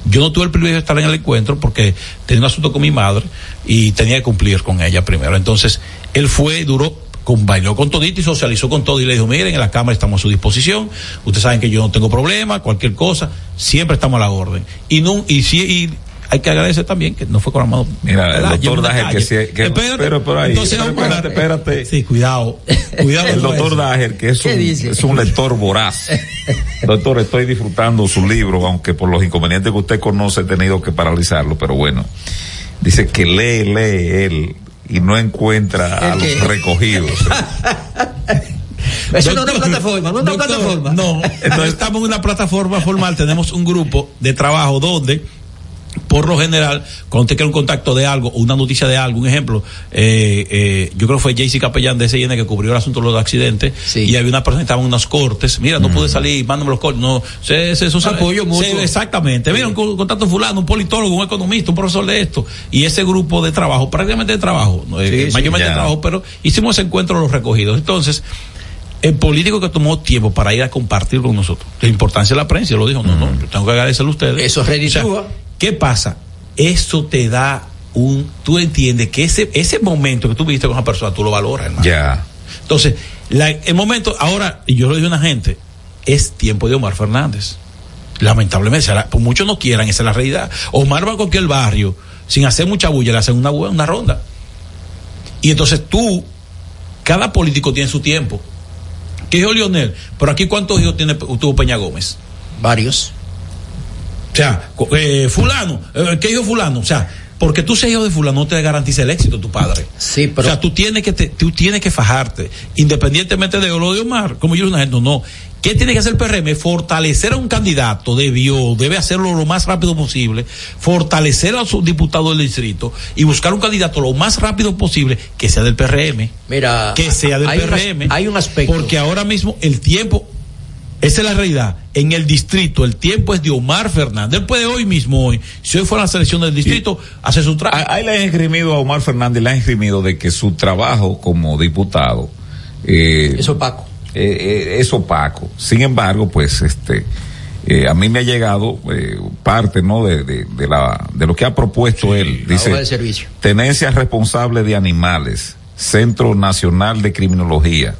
Yo no tuve el privilegio de estar en el encuentro porque tenía un asunto con mi madre y tenía que cumplir con ella primero. Entonces, él fue, duró, con, bailó con todito y socializó con todo y le dijo, miren, en la cámara estamos a su disposición, ustedes saben que yo no tengo problema, cualquier cosa, siempre estamos a la orden. Y no, y sí, y hay que agradecer también que no fue con la mano. Mira, el doctor Dager que, sí- que Espérate. pero por ahí, Entonces, espérate, espérate. Sí, cuidado. Cuidado. El doctor. Dager, que es ¿Qué un, es un lector voraz. Doctor, estoy disfrutando su libro, aunque por los inconvenientes que usted conoce he tenido que paralizarlo, pero bueno. Dice que lee, lee él y no encuentra a ¿El los recogidos. Eso no es una Doctor, plataforma, no es una doctor, plataforma. No, entonces estamos en una plataforma formal, tenemos un grupo de trabajo donde por lo general, cuando usted quiere un contacto de algo, una noticia de algo, un ejemplo, eh, eh, yo creo que fue Jaycee Capellán de SN que cubrió el asunto de los accidentes, y había una persona que estaba en unos cortes, mira, no pude salir, mándame los cortes, no, se, se, eso se- Apoyo mutuo. exactamente, mira, un co- contacto fulano, un politólogo, un economista, un profesor de esto, y ese grupo de trabajo, prácticamente de trabajo, eh, Sí, sí, mayormente de trabajo, pero hicimos ese encuentro de los recogidos. Entonces, el político que tomó tiempo para ir a compartir con nosotros, la importancia de la prensa, lo dijo, no, no, yo tengo que agradecerle a ustedes. Eso reditúa. ¿Qué pasa? Eso te da un, tú entiendes que ese, ese momento que tú viste con esa persona, tú lo valoras, hermano. ya. Entonces, la- el momento, ahora, y yo lo dije a una gente, es tiempo de Omar Fernández. Lamentablemente, será- por muchos no quieran, esa es la realidad. Omar va a cualquier barrio, sin hacer mucha bulla, le hacen una, una ronda. Y entonces tú, cada político tiene su tiempo. ¿Qué dijo Lionel? Pero aquí, ¿cuántos hijos tiene, tuvo Peña Gómez? Varios. O sea, eh, fulano, eh, ¿qué dijo fulano? O sea, porque tú seas hijo de fulano no te garantiza el éxito tu padre. Sí, pero- O sea, tú tienes que te- tú tienes que fajarte, independientemente de lo de Omar, como yo una gente, no. ¿Qué tiene que hacer el PRM? Fortalecer a un candidato, debió, debe hacerlo lo más rápido posible, fortalecer a su diputado del distrito y buscar un candidato lo más rápido posible que sea del PRM. Mira, que sea del hay un as- PRM. hay un aspecto. Porque ahora mismo el tiempo, esa es la realidad. En el distrito, el tiempo es de Omar Fernández. Él puede hoy mismo, hoy, si hoy fuera la selección del distrito, hacer su trabajo. Ahí le han esgrimido a Omar Fernández, le han esgrimido de que su trabajo como diputado eh, Es opaco. eh, eh, es opaco. Sin embargo, pues este eh, a mí me ha llegado eh, parte no de, de, de la de lo que ha propuesto él. Hoja de Dice servicio. tenencia responsable de animales, Centro Nacional de Criminología,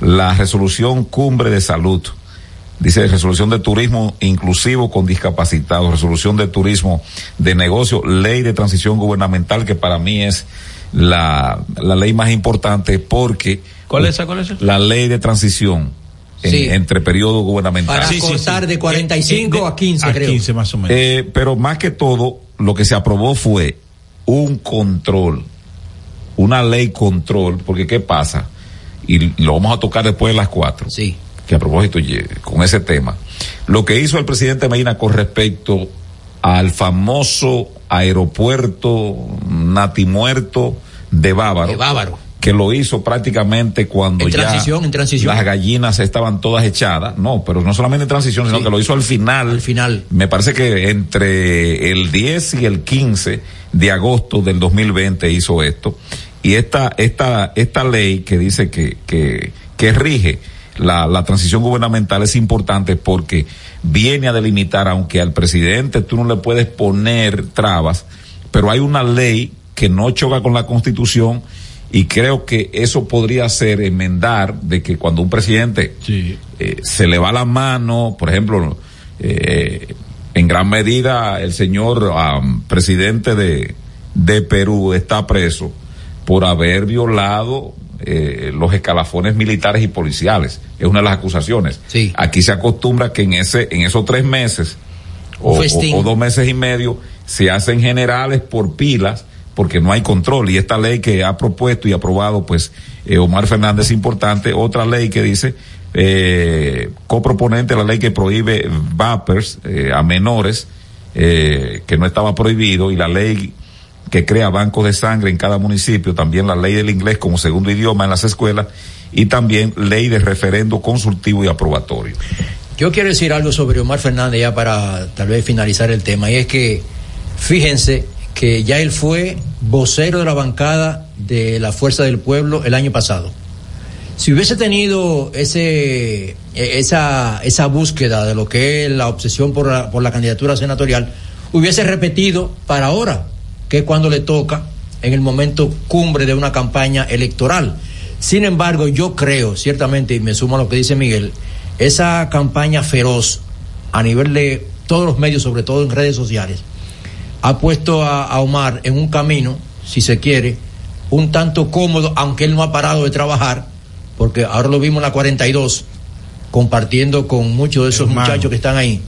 la resolución cumbre de salud. Dice resolución de turismo inclusivo con discapacitados, resolución de turismo de negocio, ley de transición gubernamental que para mí es la, la ley más importante porque ¿Cuál es esa? ¿Cuál es esa? la ley de transición en- Sí. entre periodos gubernamentales. Para constar de 45 a 15, a creo. 15 más o menos. Eh, pero más que todo, lo que se aprobó fue un control, una ley control, porque ¿qué pasa? Y lo vamos a tocar después de las cuatro. Sí. Que a propósito, con ese tema, lo que hizo el presidente Medina con respecto al famoso aeropuerto natimuerto de Bávaro. De Bávaro. Que lo hizo prácticamente cuando En ya transición, en transición. las gallinas estaban todas echadas. No, pero no solamente en transición, sino que lo hizo al final. Al final. Me parece que entre el 10 y el 15 de agosto del 2020 hizo esto. Y esta, esta, esta ley que dice que, que, que rige la, la transición gubernamental es importante porque viene a delimitar, aunque al presidente tú no le puedes poner trabas, pero hay una ley que no choca con la constitución y creo que eso podría ser enmendar de que cuando un presidente eh, se le va la mano, por ejemplo, eh, en gran medida el señor presidente de, de Perú está preso por haber violado eh, los escalafones militares y policiales. Es una de las acusaciones. Aquí se acostumbra que en ese, en esos tres meses o, dos meses y medio se hacen generales por pilas porque no hay control y esta ley que ha propuesto y aprobado pues eh, Omar Fernández es importante otra ley que dice eh, coproponente de la ley que prohíbe vapers eh, a menores eh, que no estaba prohibido y la ley que crea bancos de sangre en cada municipio, también la ley del inglés como segundo idioma en las escuelas y también ley de referendo consultivo y aprobatorio. Yo quiero decir algo sobre Omar Fernández ya para tal vez finalizar el tema, y es que fíjense que ya él fue vocero de la bancada de la Fuerza del Pueblo el año pasado. Si hubiese tenido ese, e- esa, esa búsqueda de lo que es la obsesión por la, por la candidatura senatorial, hubiese repetido para ahora, que es cuando le toca en el momento cumbre de una campaña electoral. Sin embargo, yo creo, ciertamente, y me sumo a lo que dice Miguel, esa campaña feroz a nivel de todos los medios, sobre todo en redes sociales, ha puesto a, a Omar en un camino, si se quiere, un tanto cómodo, aunque él no ha parado de trabajar, porque ahora lo vimos en la 42, compartiendo con muchos de esos Hermano. muchachos que están ahí.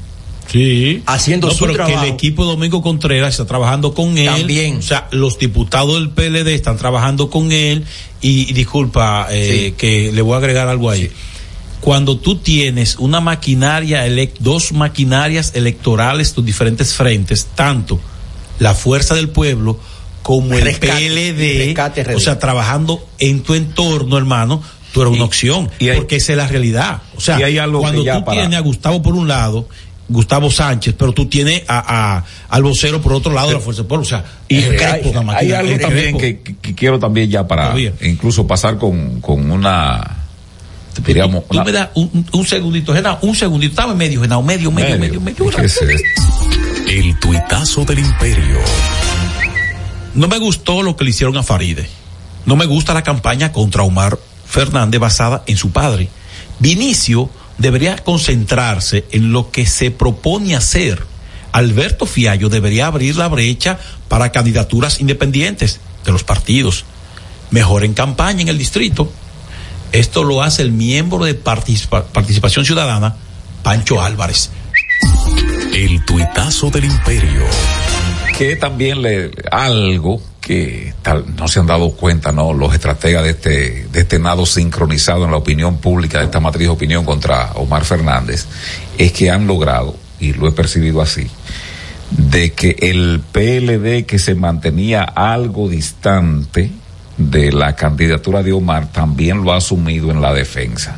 Sí. Haciendo No, su pero trabajo. que el equipo de Domingo Contreras está trabajando con él. También. O sea, los diputados del PLD están trabajando con él. Y, y disculpa, eh, que le voy a agregar algo ahí. Cuando tú tienes una maquinaria, dos maquinarias electorales, tus diferentes frentes, tanto la fuerza del pueblo como el PLD, rescate, o sea, trabajando en tu entorno, hermano, tú eres una opción, porque esa es la realidad. O sea, hay algo cuando tú para- tienes a Gustavo por un lado, Gustavo Sánchez, pero tú tienes a, a- al vocero por otro lado de la Fuerza del Pueblo, o sea, Y es hay, algo también que, que quiero también ya para Todavía. incluso pasar con, con una diríamos Tú me das un, un- un segundito, Genao, un segundito, estaba en medio, Genao, medio, medio, medio, medio. ¿Qué es esto? El tuitazo del imperio. No me gustó lo que le hicieron a Faride. No me gusta la campaña contra Omar Fernández basada en su padre. Vinicio debería concentrarse en lo que se propone hacer. Alberto Fiallo debería abrir la brecha para candidaturas independientes de los partidos. Mejor en campaña en el distrito. Esto lo hace el miembro de participa- Participación Ciudadana, Pancho Álvarez. El tuitazo del imperio. que también le algo que no se han dado cuenta, ¿no? Los estrategas de este, de este nado sincronizado en la opinión pública, de esta matriz de opinión contra Omar Fernández, es que han logrado, y lo he percibido así, de que el PLD que se mantenía algo distante de la candidatura de Omar también lo ha asumido en la defensa.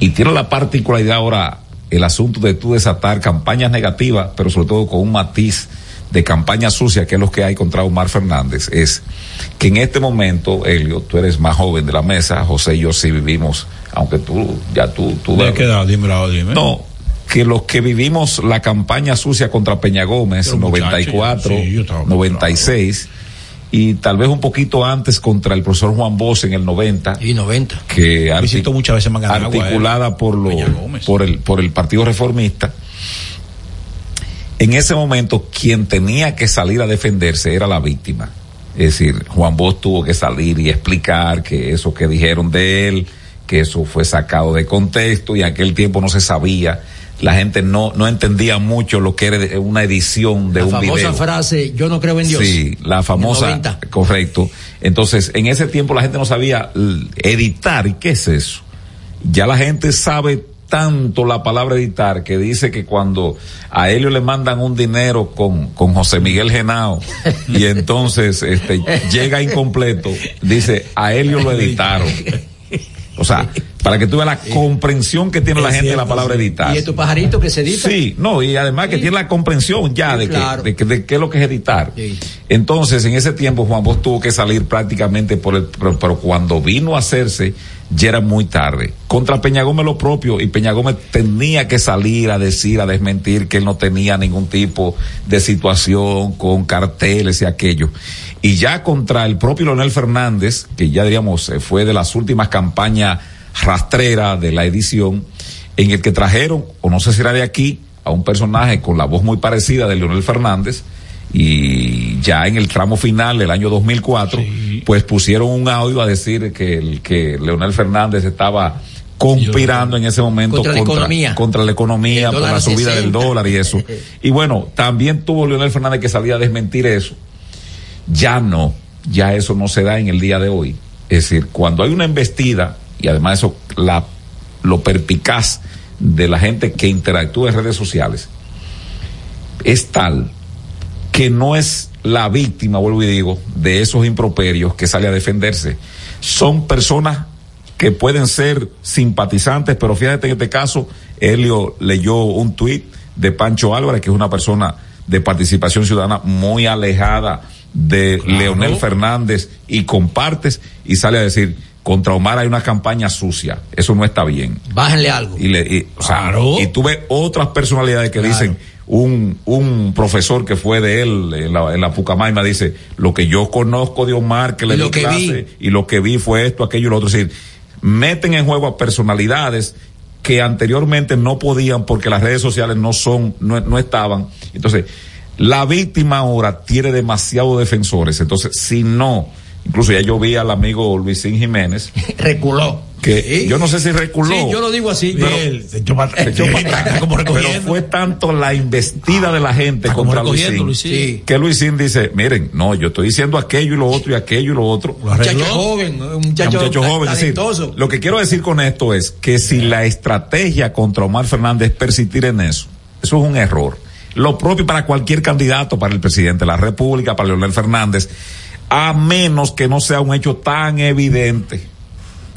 Y tiene la particularidad ahora el asunto de tú desatar campañas negativas, pero sobre todo con un matiz de campaña sucia, que es lo que hay contra Omar Fernández, es que en este momento, Elio, tú eres más joven de la mesa, José y yo sí vivimos, aunque tú, ya tú, tú ¿De qué edad? Dímelo, dime. no, que los que vivimos la campaña sucia contra Peña Gómez, Pero muchacho, 94, sí, yo estaba muy 96, y tal vez un poquito antes contra el profesor Juan Bosch en el 90. Y 90. Que artic- Visitó muchas veces Manganagua, articulada por, lo, por, el, por el Partido Reformista. En ese momento, quien tenía que salir a defenderse era la víctima. Es decir, Juan Bosch tuvo que salir y explicar que eso que dijeron de él, que eso fue sacado de contexto y en aquel tiempo no se sabía la gente no, no entendía mucho lo que era una edición de la un famosa video. frase, yo no creo en Dios. Sí, la famosa, 90. correcto. Entonces, en ese tiempo la gente no sabía editar. ¿Y qué es eso? Ya la gente sabe tanto la palabra editar que dice que cuando a Helio le mandan un dinero con, con José Miguel Genao y entonces este llega incompleto, dice a Helio lo editaron. O sea, para que tú veas la comprensión que tiene la gente de la palabra editar. Y estos pajaritos que se editan. Sí, no, y además que tiene la comprensión ya de, claro. que, de, que, de qué es lo que es editar. Entonces, en ese tiempo, Juan Bosch tuvo que salir prácticamente por el, pero, pero cuando vino a hacerse, ya era muy tarde. Contra Peña Gómez lo propio, y Peña Gómez tenía que salir a decir, a desmentir que él no tenía ningún tipo de situación con carteles y aquello. Y ya contra el propio Leonel Fernández, que ya diríamos eh, fue de las últimas campañas rastreras de la edición, en el que trajeron, o no sé si era de aquí, a un personaje con la voz muy parecida de Leonel Fernández, y ya en el tramo final del año 2004, pues pusieron un audio a decir que, el, que Leonel Fernández estaba conspirando en ese momento Contra la economía. contra la economía por la subida 60. del dólar y eso. Y bueno, también tuvo Leonel Fernández que salir a desmentir eso. Ya no, ya eso no se da en el día de hoy. Es decir, cuando hay una embestida, y además eso, la, lo perpicaz de la gente que interactúa en redes sociales, es tal que no es la víctima, vuelvo y digo, de esos improperios que sale a defenderse. Son personas que pueden ser simpatizantes, pero fíjate en este caso, Helio leyó un tuit de Pancho Álvarez, que es una persona de participación ciudadana muy alejada de Leonel Fernández y compartes y sale a decir, contra Omar hay una campaña sucia, eso no está bien. Bájenle algo. Y, le, y, o sea, y tuve otras personalidades que dicen, un, un profesor que fue de él en la, en la Pucamaima dice, lo que yo conozco de Omar, que le di clase, y lo que vi fue esto, aquello y lo otro. Es decir, meten en juego a personalidades que anteriormente no podían porque las redes sociales no son, no, no estaban. Entonces, la víctima ahora tiene demasiados defensores. Entonces, si no, incluso ya yo vi al amigo Luisín Jiménez. Reculó. Que yo no sé si reculó. Sí, yo lo digo así. Pero- Él se echó para atrás. Pero fue tanto la investida de la gente contra recogiendo, Luisín, Luisín. que Luisín dice, miren, no, yo estoy diciendo aquello y lo otro y aquello y lo otro. Muchacho joven, un muchacho, Un muchacho joven, decir, lo que quiero decir con esto es que si la estrategia contra Omar Fernández es persistir en eso, eso es un error. Lo propio para cualquier candidato, para el presidente de la República, para Leonel Fernández, a menos que no sea un hecho tan evidente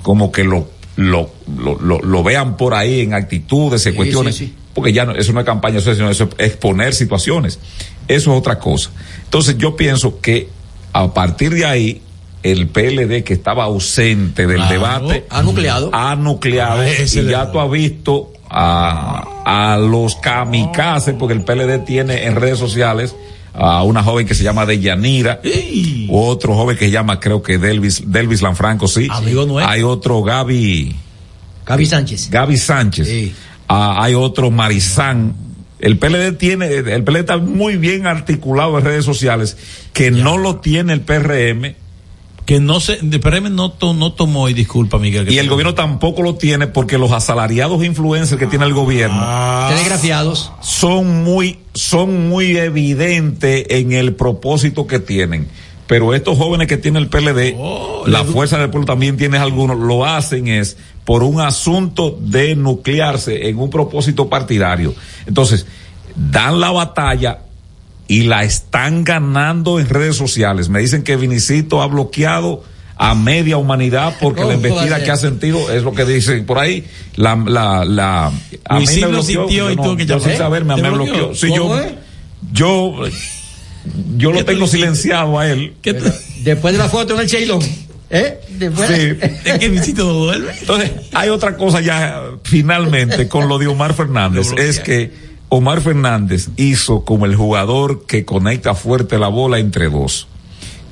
como que lo, lo, lo, lo, vean por ahí en actitudes, en Sí, cuestiones, sí, sí. porque ya no, eso no es campaña, eso es, sino eso es exponer situaciones. Eso es otra cosa. Entonces yo pienso que a partir de ahí, el PLD que estaba ausente del Claro. debate Ha nucleado. ha nucleado Ah, y ya tú has visto a, a los kamikazes, porque el PLD tiene en redes sociales a una joven que se llama Deyanira, otro joven que se llama creo que Delvis, Delvis Lanfranco, sí. Amigo nuestro. Hay otro Gaby. Gaby Sánchez. Gaby Sánchez. Ah, hay otro Marizán. El PLD tiene, el PLD está muy bien articulado en redes sociales, que no lo tiene el PRM. Que no se, PRM no, to- no tomó, y disculpa Miguel. que Y el gobierno tampoco lo tiene porque los asalariados influencers que tiene el gobierno Telegrafiados. son muy, son muy evidentes en el propósito que tienen. Pero estos jóvenes que tiene el PLD, la fuerza del pueblo también tiene algunos, lo hacen es por un asunto de nuclearse en un propósito partidario. Entonces, dan la batalla y la están ganando en redes sociales. Me dicen que Vinicito ha bloqueado a media humanidad porque la ¿Cómo puede embestida que ha sentido es lo que dicen por ahí. La, la, la, a mí Luisín me lo bloqueó, sintió y no- que yo llamar. sin saberme, ¿Te me bloqueó? bloqueó. Sí, ¿Cómo yo, yo, yo lo tengo silenciado a él. Después de la foto en el Cheilón. ¿Eh? Después. Sí. Es que Luisito no duerme. Entonces, hay otra cosa ya finalmente con lo de Omar Fernández, es que Omar Fernández hizo como el jugador que conecta fuerte la bola entre dos.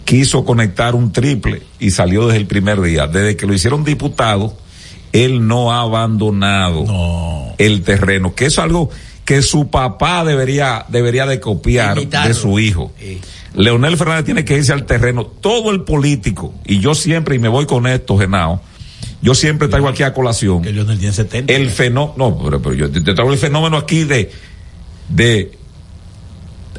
Quiso conectar un triple y salió desde el primer día. Desde que lo hicieron diputado, él no ha abandonado el terreno, que es algo que su papá debería, debería de copiar Imitarlo. de su hijo. Leonel Fernández tiene que irse al terreno. Todo el político, y yo siempre, y me voy con esto, Genao, yo siempre traigo aquí a colación. Que Leonel tiene 70. El fenómeno, no, pero, pero yo te traigo el fenómeno aquí de, de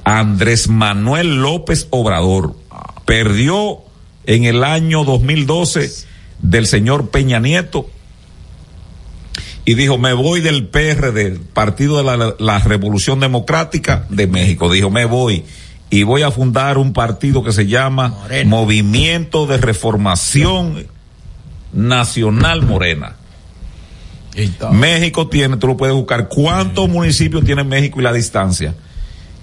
Andrés Manuel López Obrador. Perdió en el año 2012 del señor Peña Nieto y dijo, me voy del PRD, Partido de la, la Revolución Democrática de México. Dijo, me voy y voy a fundar un partido que se llama Movimiento de Reformación Nacional Morena. México tiene, tú lo puedes buscar, cuántos municipios tiene México y la distancia.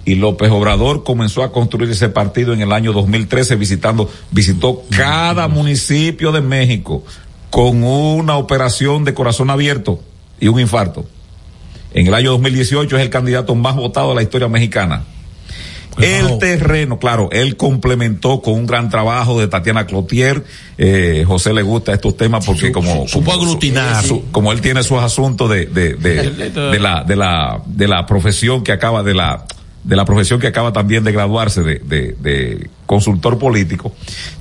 Y López Obrador comenzó a construir ese partido en el año 2013 visitando, visitó cada municipio de México con una operación de corazón abierto y un infarto. En el año 2018 es el candidato más votado de la historia mexicana. El terreno, claro, él complementó con un gran trabajo de Tatiana Clotier. Eh, José le gusta estos temas porque como, Supo como, aglutinar. su- como él tiene sus asuntos de, de, de, de la, de la, de la profesión que acaba de la, de la profesión que acaba también de graduarse de, de, de consultor político.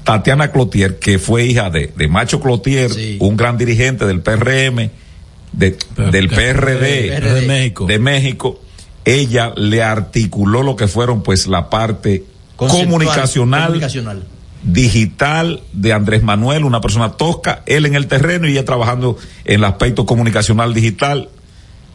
Tatiana Clotier, que fue hija de, de Macho Clotier, un gran dirigente del PRM, de, del PRD, PRD de México. de México, ella le articuló lo que fueron pues la parte comunicacional, comunicacional. digital de Andrés Manuel, una persona tosca, él en el terreno y ella trabajando en el aspecto comunicacional digital.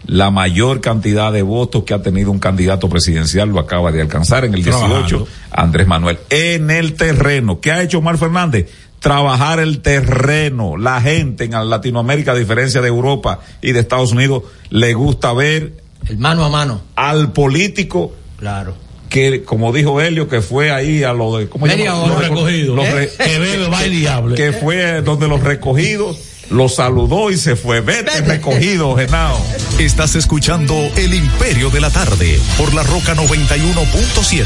La mayor cantidad de votos que ha tenido un candidato presidencial lo acaba de alcanzar en el 18, Trabajando. Andrés Manuel. En el terreno. ¿Qué ha hecho Omar Fernández? Trabajar el terreno. La gente en Latinoamérica, a diferencia de Europa y de Estados Unidos, le gusta ver El mano a mano. al político Claro. que, como dijo Helio, que fue ahí a lo de, ¿cómo Media hora. Los recogidos. Los re- Que bebe, baila y hable. que fue donde los recogidos los saludó y se fue. Vete recogido, Genao. Estás escuchando El Imperio de la Tarde por la Roca 91.7.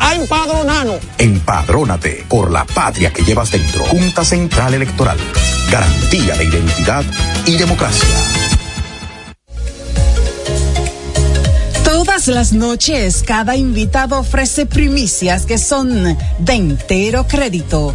a empadronarnos. Empadrónate por la patria que llevas dentro. Junta Central Electoral. Garantía de identidad y democracia. Todas las noches, cada invitado ofrece primicias que son de entero crédito.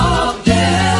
of death.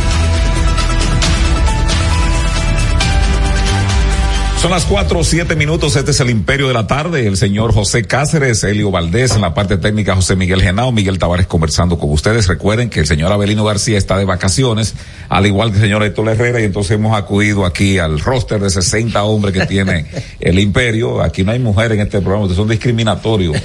Son las cuatro o siete minutos, este es el Imperio de la Tarde, el señor José Cáceres, Elio Valdés, en la parte técnica José Miguel Genao, Miguel Tavares conversando con ustedes. Recuerden que el señor Abelino García está de vacaciones, al igual que el señor Héctor Herrera, y entonces hemos acudido aquí al roster de 60 hombres que tiene el Imperio. Aquí no hay mujeres en este programa, son discriminatorios.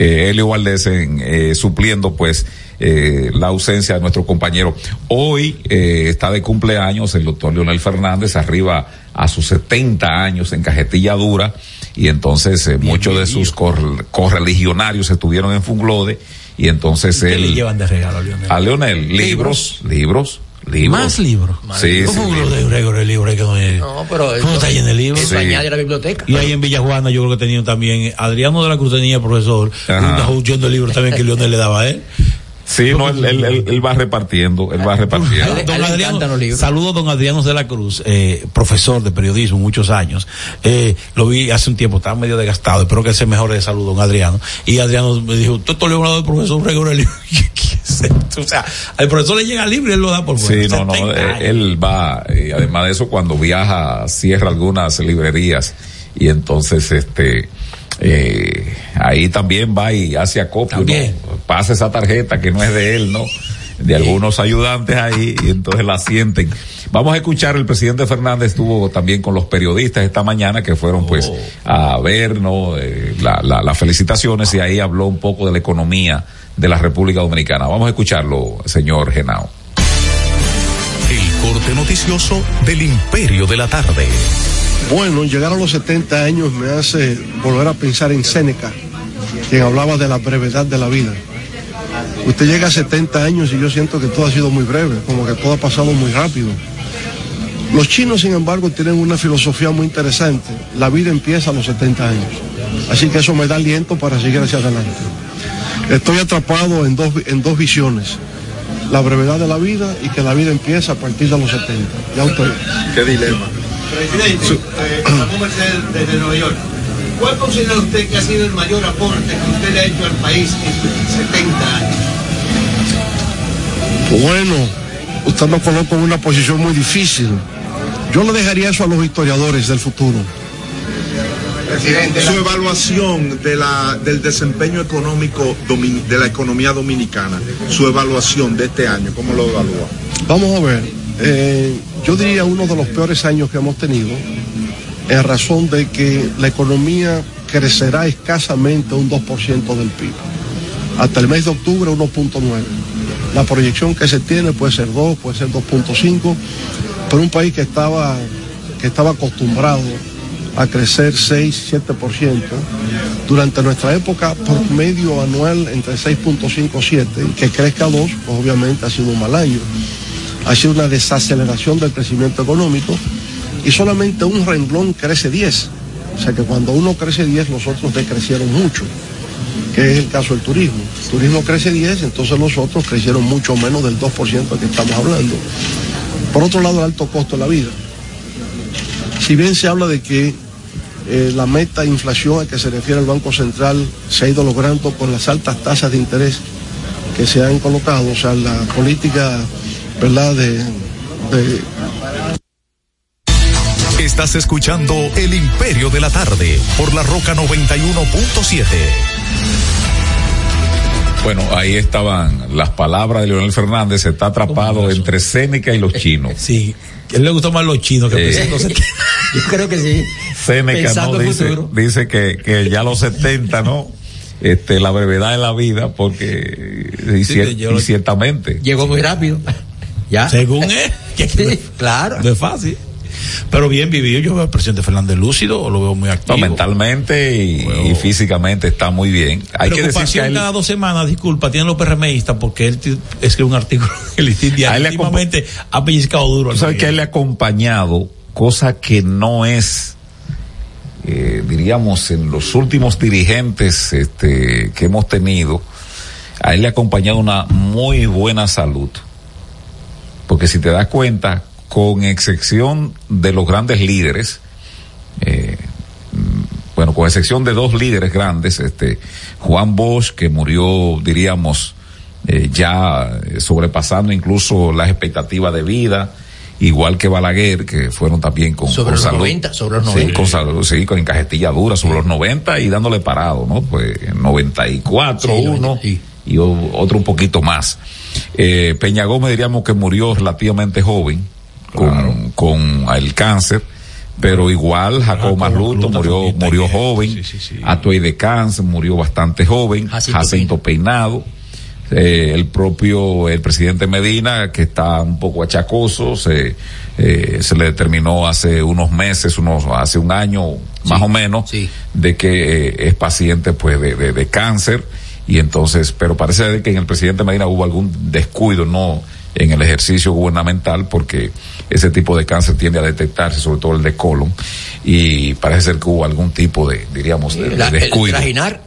Eh, Elio Valdés en, eh, supliendo pues eh, la ausencia de nuestro compañero. Hoy eh, está de cumpleaños el doctor Leonel Fernández, arriba a sus 70 años en cajetilla dura, y entonces eh, muchos de sus cor correligionarios estuvieron en Funglode, y entonces ¿Qué él... le llevan de regalo a Lionel? A Leonel, libros, libros, libros. ¿Más libros? Sí, ¿Cómo sí. un libro de un de libros que no es? No, pero ¿Cómo eso- está lleno de libros? eso añade a la biblioteca. Y ahí en Villajuana yo creo que tenían también, Adriano de la Cruz tenía profesor, una junción de libros también que Leonel le daba a él. Sí, no, él, él, él- él va repartiendo, él va repartiendo. Don Adriano, saludo a don Adriano de la Cruz, eh, profesor de periodismo muchos años. Eh, lo vi hace un tiempo, estaba medio desgastado, espero que se mejore de salud, don Adriano. Y Adriano me dijo, tú le hablado del profesor Gregorio Libre. O sea, al profesor le llega libre y él lo da por fuera. Sí, no, no, 70 eh, él va, y además de eso, cuando viaja, cierra algunas librerías y entonces, este, eh, ahí también va y hace acopio, ¿no? pasa esa tarjeta que no es de él, ¿no? De algunos ayudantes ahí y entonces la sienten. Vamos a escuchar, el presidente Fernández estuvo también con los periodistas esta mañana que fueron pues a ver, ¿no? Eh, la- la- las felicitaciones y ahí habló un poco de la economía de la República Dominicana. Vamos a escucharlo, señor Genao. El corte noticioso del Imperio de la Tarde. Bueno, llegar a los 70 años me hace volver a pensar en Séneca, quien hablaba de la brevedad de la vida. Usted llega a 70 años y yo siento que todo ha sido muy breve, como que todo ha pasado muy rápido. Los chinos, sin embargo, tienen una filosofía muy interesante. La vida empieza a los 70 años. Así que eso me da aliento para seguir hacia adelante. Estoy atrapado en dos, en dos visiones. La brevedad de la vida y que la vida empieza a partir de los 70. Ya usted. Qué dilema. Presidente, eh, Ramón Mercedes desde Nueva York. ¿Cuál considera usted que ha sido el mayor aporte que usted le ha hecho al país en sus 70 años? Bueno, usted nos coloca en una posición muy difícil. Yo le dejaría eso a los historiadores del futuro. Su evaluación de la, del desempeño económico domin- de la economía dominicana, su evaluación de este año, ¿cómo lo evalúa? Vamos a ver, eh, yo diría uno de los peores años que hemos tenido, en razón de que la economía crecerá escasamente un 2% del PIB. Hasta el mes de octubre 1.9. La proyección que se tiene puede ser 2, puede ser 2.5, pero un país que estaba, que estaba acostumbrado a crecer 6, 7%, durante nuestra época promedio anual entre 6.5 y 7, y que crezca 2, pues obviamente ha sido un mal año ha sido una desaceleración del crecimiento económico y solamente un renglón crece 10. O sea que cuando uno crece 10, los otros decrecieron mucho, que es el caso del turismo. El turismo crece 10, entonces los otros crecieron mucho menos del 2% que estamos hablando. Por otro lado, el alto costo de la vida. Si bien se habla de que eh, la meta inflación a que se refiere el Banco Central se ha ido logrando con las altas tasas de interés que se han colocado, o sea, la política ¿verdad? De, de... Estás escuchando El Imperio de la Tarde por la Roca 91.7. Bueno, ahí estaban las palabras de Leonel Fernández, está atrapado entre Séneca y los chinos. Sí, a él le gustó más los chinos que Eh. pensando Yo creo que sí. Pensando no dice, dice que, que ya los 70, ¿no? Este, la brevedad de la vida, porque y, Sí, cier- yo- y ciertamente. Llegó muy rápido. Ya. Según él. que claro. No es fácil. Pero bien vivido, yo veo al presidente Fernández lúcido, lo veo muy activo. No, mentalmente y, y físicamente está muy bien. Hay que decir que él, cada dos semanas, disculpa, tienen los PRMistas porque él escribe un artículo en el diario. Últimamente ha pellizcado duro. sabes que él le ha acompañado, cosa que no es, eh, diríamos, en los últimos dirigentes este, que hemos tenido, a él le ha acompañado una muy buena salud. Porque si te das cuenta, con excepción de los grandes líderes, eh, bueno, con excepción de dos líderes grandes, este, Juan Bosch, que murió, diríamos, eh, ya sobrepasando incluso las expectativas de vida, igual que Balaguer, que fueron también con, Sobre con los salud. 90, sobre los Sí, 90. con salud, sí, con encajetilla dura, sobre los 90 y dándole parado, ¿no? Pues 94, Sí, uno y otro un poquito más. Eh, Peña Gómez diríamos que murió relativamente joven con, con el cáncer, pero igual Jacobo Marluto murió, murió joven, Atuey de Cáncer murió bastante joven, Jacinto Jacinto Peinado, eh, el propio el presidente Medina que está un poco achacoso se eh, se le determinó hace unos meses unos hace un año más o menos de que eh, es paciente pues de, de, de cáncer y entonces pero parece que en el presidente Medina hubo algún descuido no en el ejercicio gubernamental porque ese tipo de cáncer tiende a detectarse sobre todo el de colon y parece ser que hubo algún tipo de diríamos de, de La- el descuido trajinar.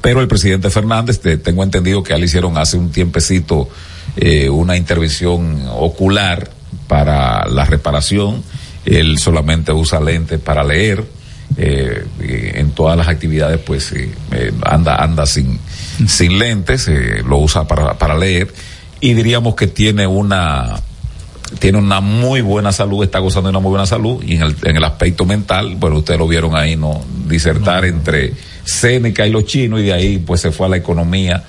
pero el presidente Fernández, te- tengo entendido que ya le hicieron hace un tiempecito eh, una intervención ocular para la reparación. Él solamente usa lentes para leer. eh, en todas las actividades, pues eh, anda anda sin sin lentes, eh, lo usa para, para leer y diríamos que tiene una tiene una muy buena salud, está gozando de una muy buena salud y en el, en el aspecto mental, bueno, ustedes lo vieron ahí, ¿no? Disertar entre Séneca y los chinos y de ahí pues se fue a la economía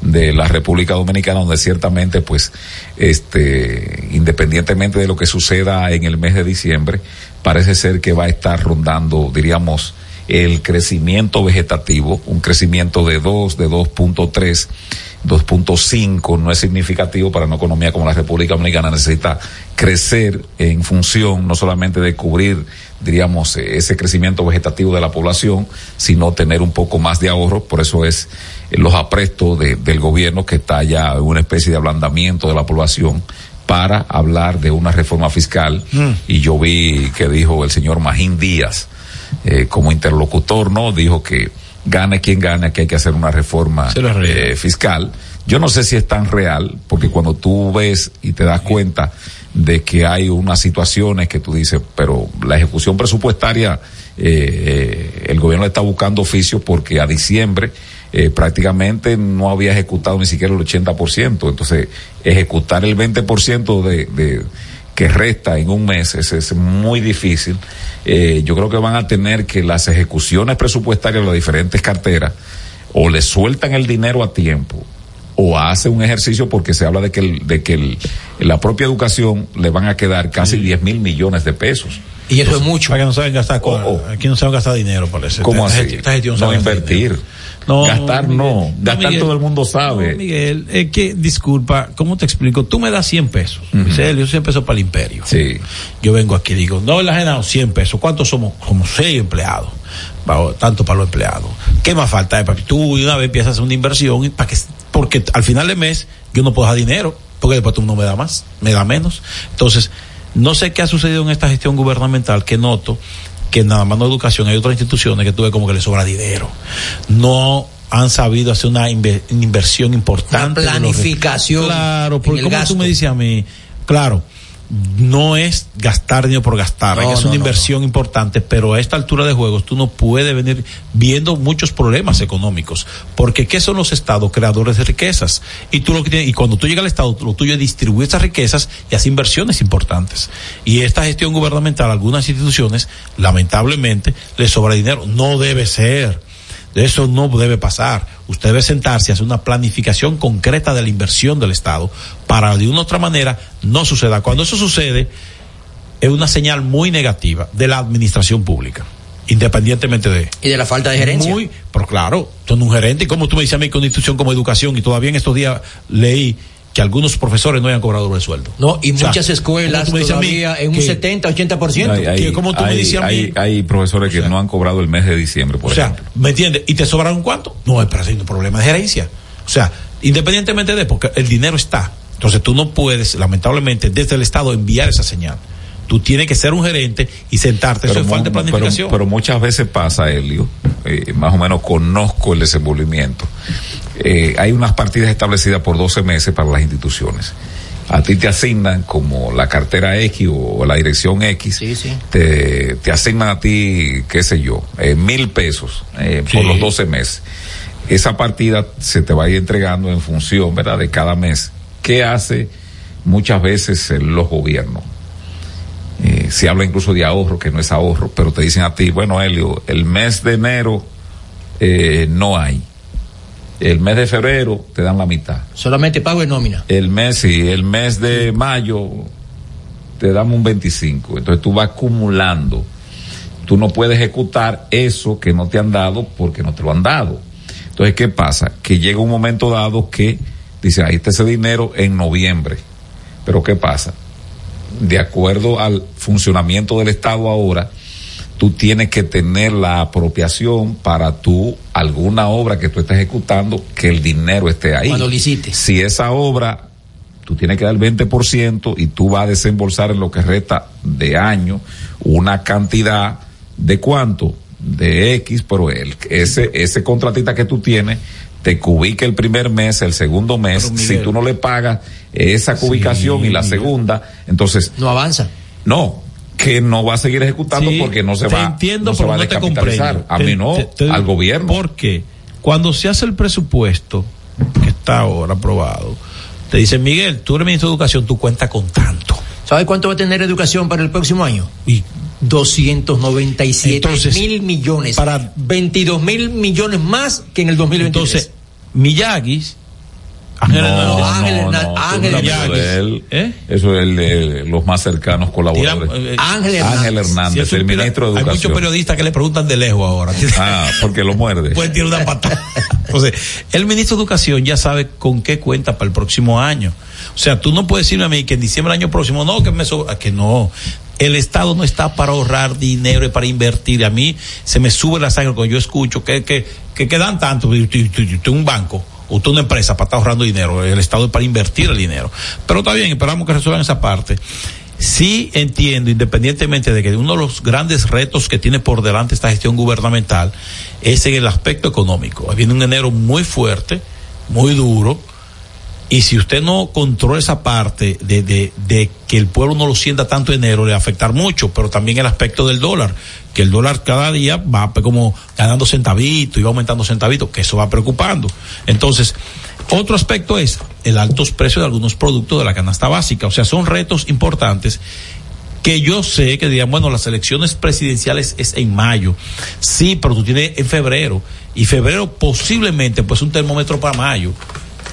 de la República Dominicana donde ciertamente pues este independientemente de lo que suceda en el mes de diciembre parece ser que va a estar rondando diríamos el crecimiento vegetativo un crecimiento de 2 de 2.3 2.5 no es significativo para una economía como la República Dominicana. Necesita crecer en función no solamente de cubrir diríamos ese crecimiento vegetativo de la población sino tener un poco más de ahorro. Por eso es eh, los aprestos de- del gobierno que está ya en una especie de ablandamiento de la población para hablar de una reforma fiscal. Y yo vi que dijo el señor Magín Díaz eh, como interlocutor, ¿no? Dijo que gane quien gane, que hay que hacer una reforma eh, fiscal. Yo no sé si es tan real, porque cuando tú ves y te das cuenta de que hay unas situaciones que tú dices, pero la ejecución presupuestaria eh, el gobierno está buscando oficio porque a diciembre eh, prácticamente no había ejecutado ni siquiera el 80%. Entonces, ejecutar el 20% de, de que resta en un mes es, es muy difícil. Eh, yo creo que van a tener que las ejecuciones presupuestarias de las diferentes carteras o le sueltan el dinero a tiempo o hace un ejercicio porque se habla de que, el, de que el, la propia educación le van a quedar casi 10 mil millones de pesos. Y eso es mucho. Para que no saben gastar, aquí no saben gastar dinero, parece. ¿Cómo así? gestión- esta gestión No sabe invertir. dinero. No, gastar Miguel, no. Gastar Miguel. todo el mundo sabe. Miguel, es que, disculpa, ¿cómo te explico? Tú me das 100 pesos. Dice él, yo 100 pesos para el imperio. Sí. Yo vengo aquí y digo, no, el ajenado 100 pesos. ¿Cuántos somos? Como 6 empleados. Tanto para los empleados. ¿Qué más falta? Eh, papi? Tú de una vez empiezas a hacer una inversión para que, porque al final del mes yo no puedo dejar dinero, porque después tú no me da más, me da menos. Entonces, no sé qué ha sucedido en esta gestión gubernamental que noto que nada más no educación, hay otras instituciones que tuve como que le sobra dinero. No han sabido hacer una inve- una inversión importante. Una de los- planificación Claro, porque como gasto. tú me dices a mí, claro, no es gastar dinero por gastar, No, es no, una no, inversión importante, pero a esta altura de juegos tú no puedes venir viendo muchos problemas económicos, porque ¿qué son los estados? Creadores de riquezas. Y tú lo que tienes, y cuando tú llegas al estado, lo tuyo es distribuir esas riquezas y hacer inversiones importantes. Y esta gestión gubernamental, algunas instituciones, lamentablemente, les sobra dinero. No debe ser. Eso no debe pasar. Usted debe sentarse y hacer una planificación concreta de la inversión del Estado para de una u otra manera no suceda. Cuando eso sucede, es una señal muy negativa de la administración pública, independientemente de. Y de la falta de gerencia. Muy, pero claro, son un gerente. Y como tú me dices a mí, con una institución como educación, y todavía en estos días leí que algunos profesores no hayan cobrado el sueldo. No, y O sea, muchas escuelas todavía en un que- 70, 80%. Hay, hay- que como tú me hay- dices a mí- hay- hay profesores que no han cobrado el mes de diciembre, por o sea. ¿me entiendes? ¿Y te sobraron cuánto? No, es para un problema de gerencia. O sea, independientemente de, porque el dinero está. Entonces tú no puedes, lamentablemente, desde el Estado enviar esa señal. Tú tienes que ser un gerente y sentarte. Eso es falta de planificación. pero- pero muchas veces pasa, Helio, eh, más o menos conozco el desenvolvimiento. Eh, hay unas partidas establecidas por 12 meses para las instituciones. A ti te asignan como la cartera X o la dirección X, te, te asignan a ti, qué sé yo, eh, mil pesos eh, por Sí. los 12 meses. Esa partida se te va a ir entregando en función, ¿verdad?, de cada mes. ¿Qué hace muchas veces los gobiernos? Eh, se habla incluso de ahorro, que no es ahorro, pero te dicen a ti, bueno, Helio, el mes de enero eh, no hay. El mes de febrero te dan la mitad. Solamente pago de nómina. El mes, sí, el mes de mayo te damos un 25. Entonces tú vas acumulando. Tú no puedes ejecutar eso que no te han dado porque no te lo han dado. Entonces, ¿qué pasa? Que llega un momento dado que dice, ahí está ese dinero en noviembre. Pero ¿qué pasa? De acuerdo al funcionamiento del Estado ahora, tú tienes que tener la apropiación para tú, alguna obra que tú estés ejecutando, que el dinero esté ahí. Cuando licites. Si esa obra, tú tienes que dar el 20% y tú vas a desembolsar en lo que resta de año una cantidad de cuánto, de X, pero el, ese, ese contratista que tú tienes te cubica el primer mes, el segundo mes, si tú no le pagas esa cubicación y la segunda, entonces... No avanza. No, que no va a seguir ejecutando Sí, porque no se te va, entiendo, no se va a no descapitalizar. A Te- mí no, te- te- al gobierno. Porque cuando se hace el presupuesto, que está ahora aprobado, te dicen, Miguel, tú eres ministro de Educación, tú cuentas con tanto. ¿Sabe cuánto va a tener educación para el próximo año? Y 297 Entonces, mil millones. para- 22 mil millones más que en el 2023. Entonces, Miyaguis, Ángel no, Hernández. no, Ángel no, Ángel. ¿Eh? Eso es el, eh, los más cercanos colaboradores. Tira- eh, Ángel Hernández. Ángel Hernández, Si el ministro de Hay muchos Educación. periodistas que le preguntan de lejos ahora. Ah, porque lo muerde. Pueden tirar una patada. Entonces, el ministro de Educación ya sabe con qué cuenta para el próximo año. O sea, tú no puedes decirme a mí que en diciembre del año próximo, no, que me sobra, que no. El Estado no está para ahorrar dinero y para invertir. A mí se me sube la sangre cuando yo escucho que, que, que, que dan tanto. Un banco, tú una empresa para estar ahorrando dinero. El Estado es para invertir el dinero. Pero está bien, esperamos que resuelvan esa parte. Sí entiendo, independientemente de que uno de los grandes retos que tiene por delante esta gestión gubernamental es en el aspecto económico. Viene un enero muy fuerte, muy duro, Y si usted no controla esa parte de, de, que el pueblo no lo sienta tanto enero, le va a afectar mucho, pero también el aspecto del dólar, que el dólar cada día va como ganando centavitos y va aumentando centavitos, que eso va preocupando. Entonces, otro aspecto es el altos precios de algunos productos de la canasta básica. O sea, son retos importantes que yo sé que dirían, bueno, las elecciones presidenciales es en mayo. Sí, pero tú tienes en febrero. Y febrero posiblemente, pues un termómetro para mayo.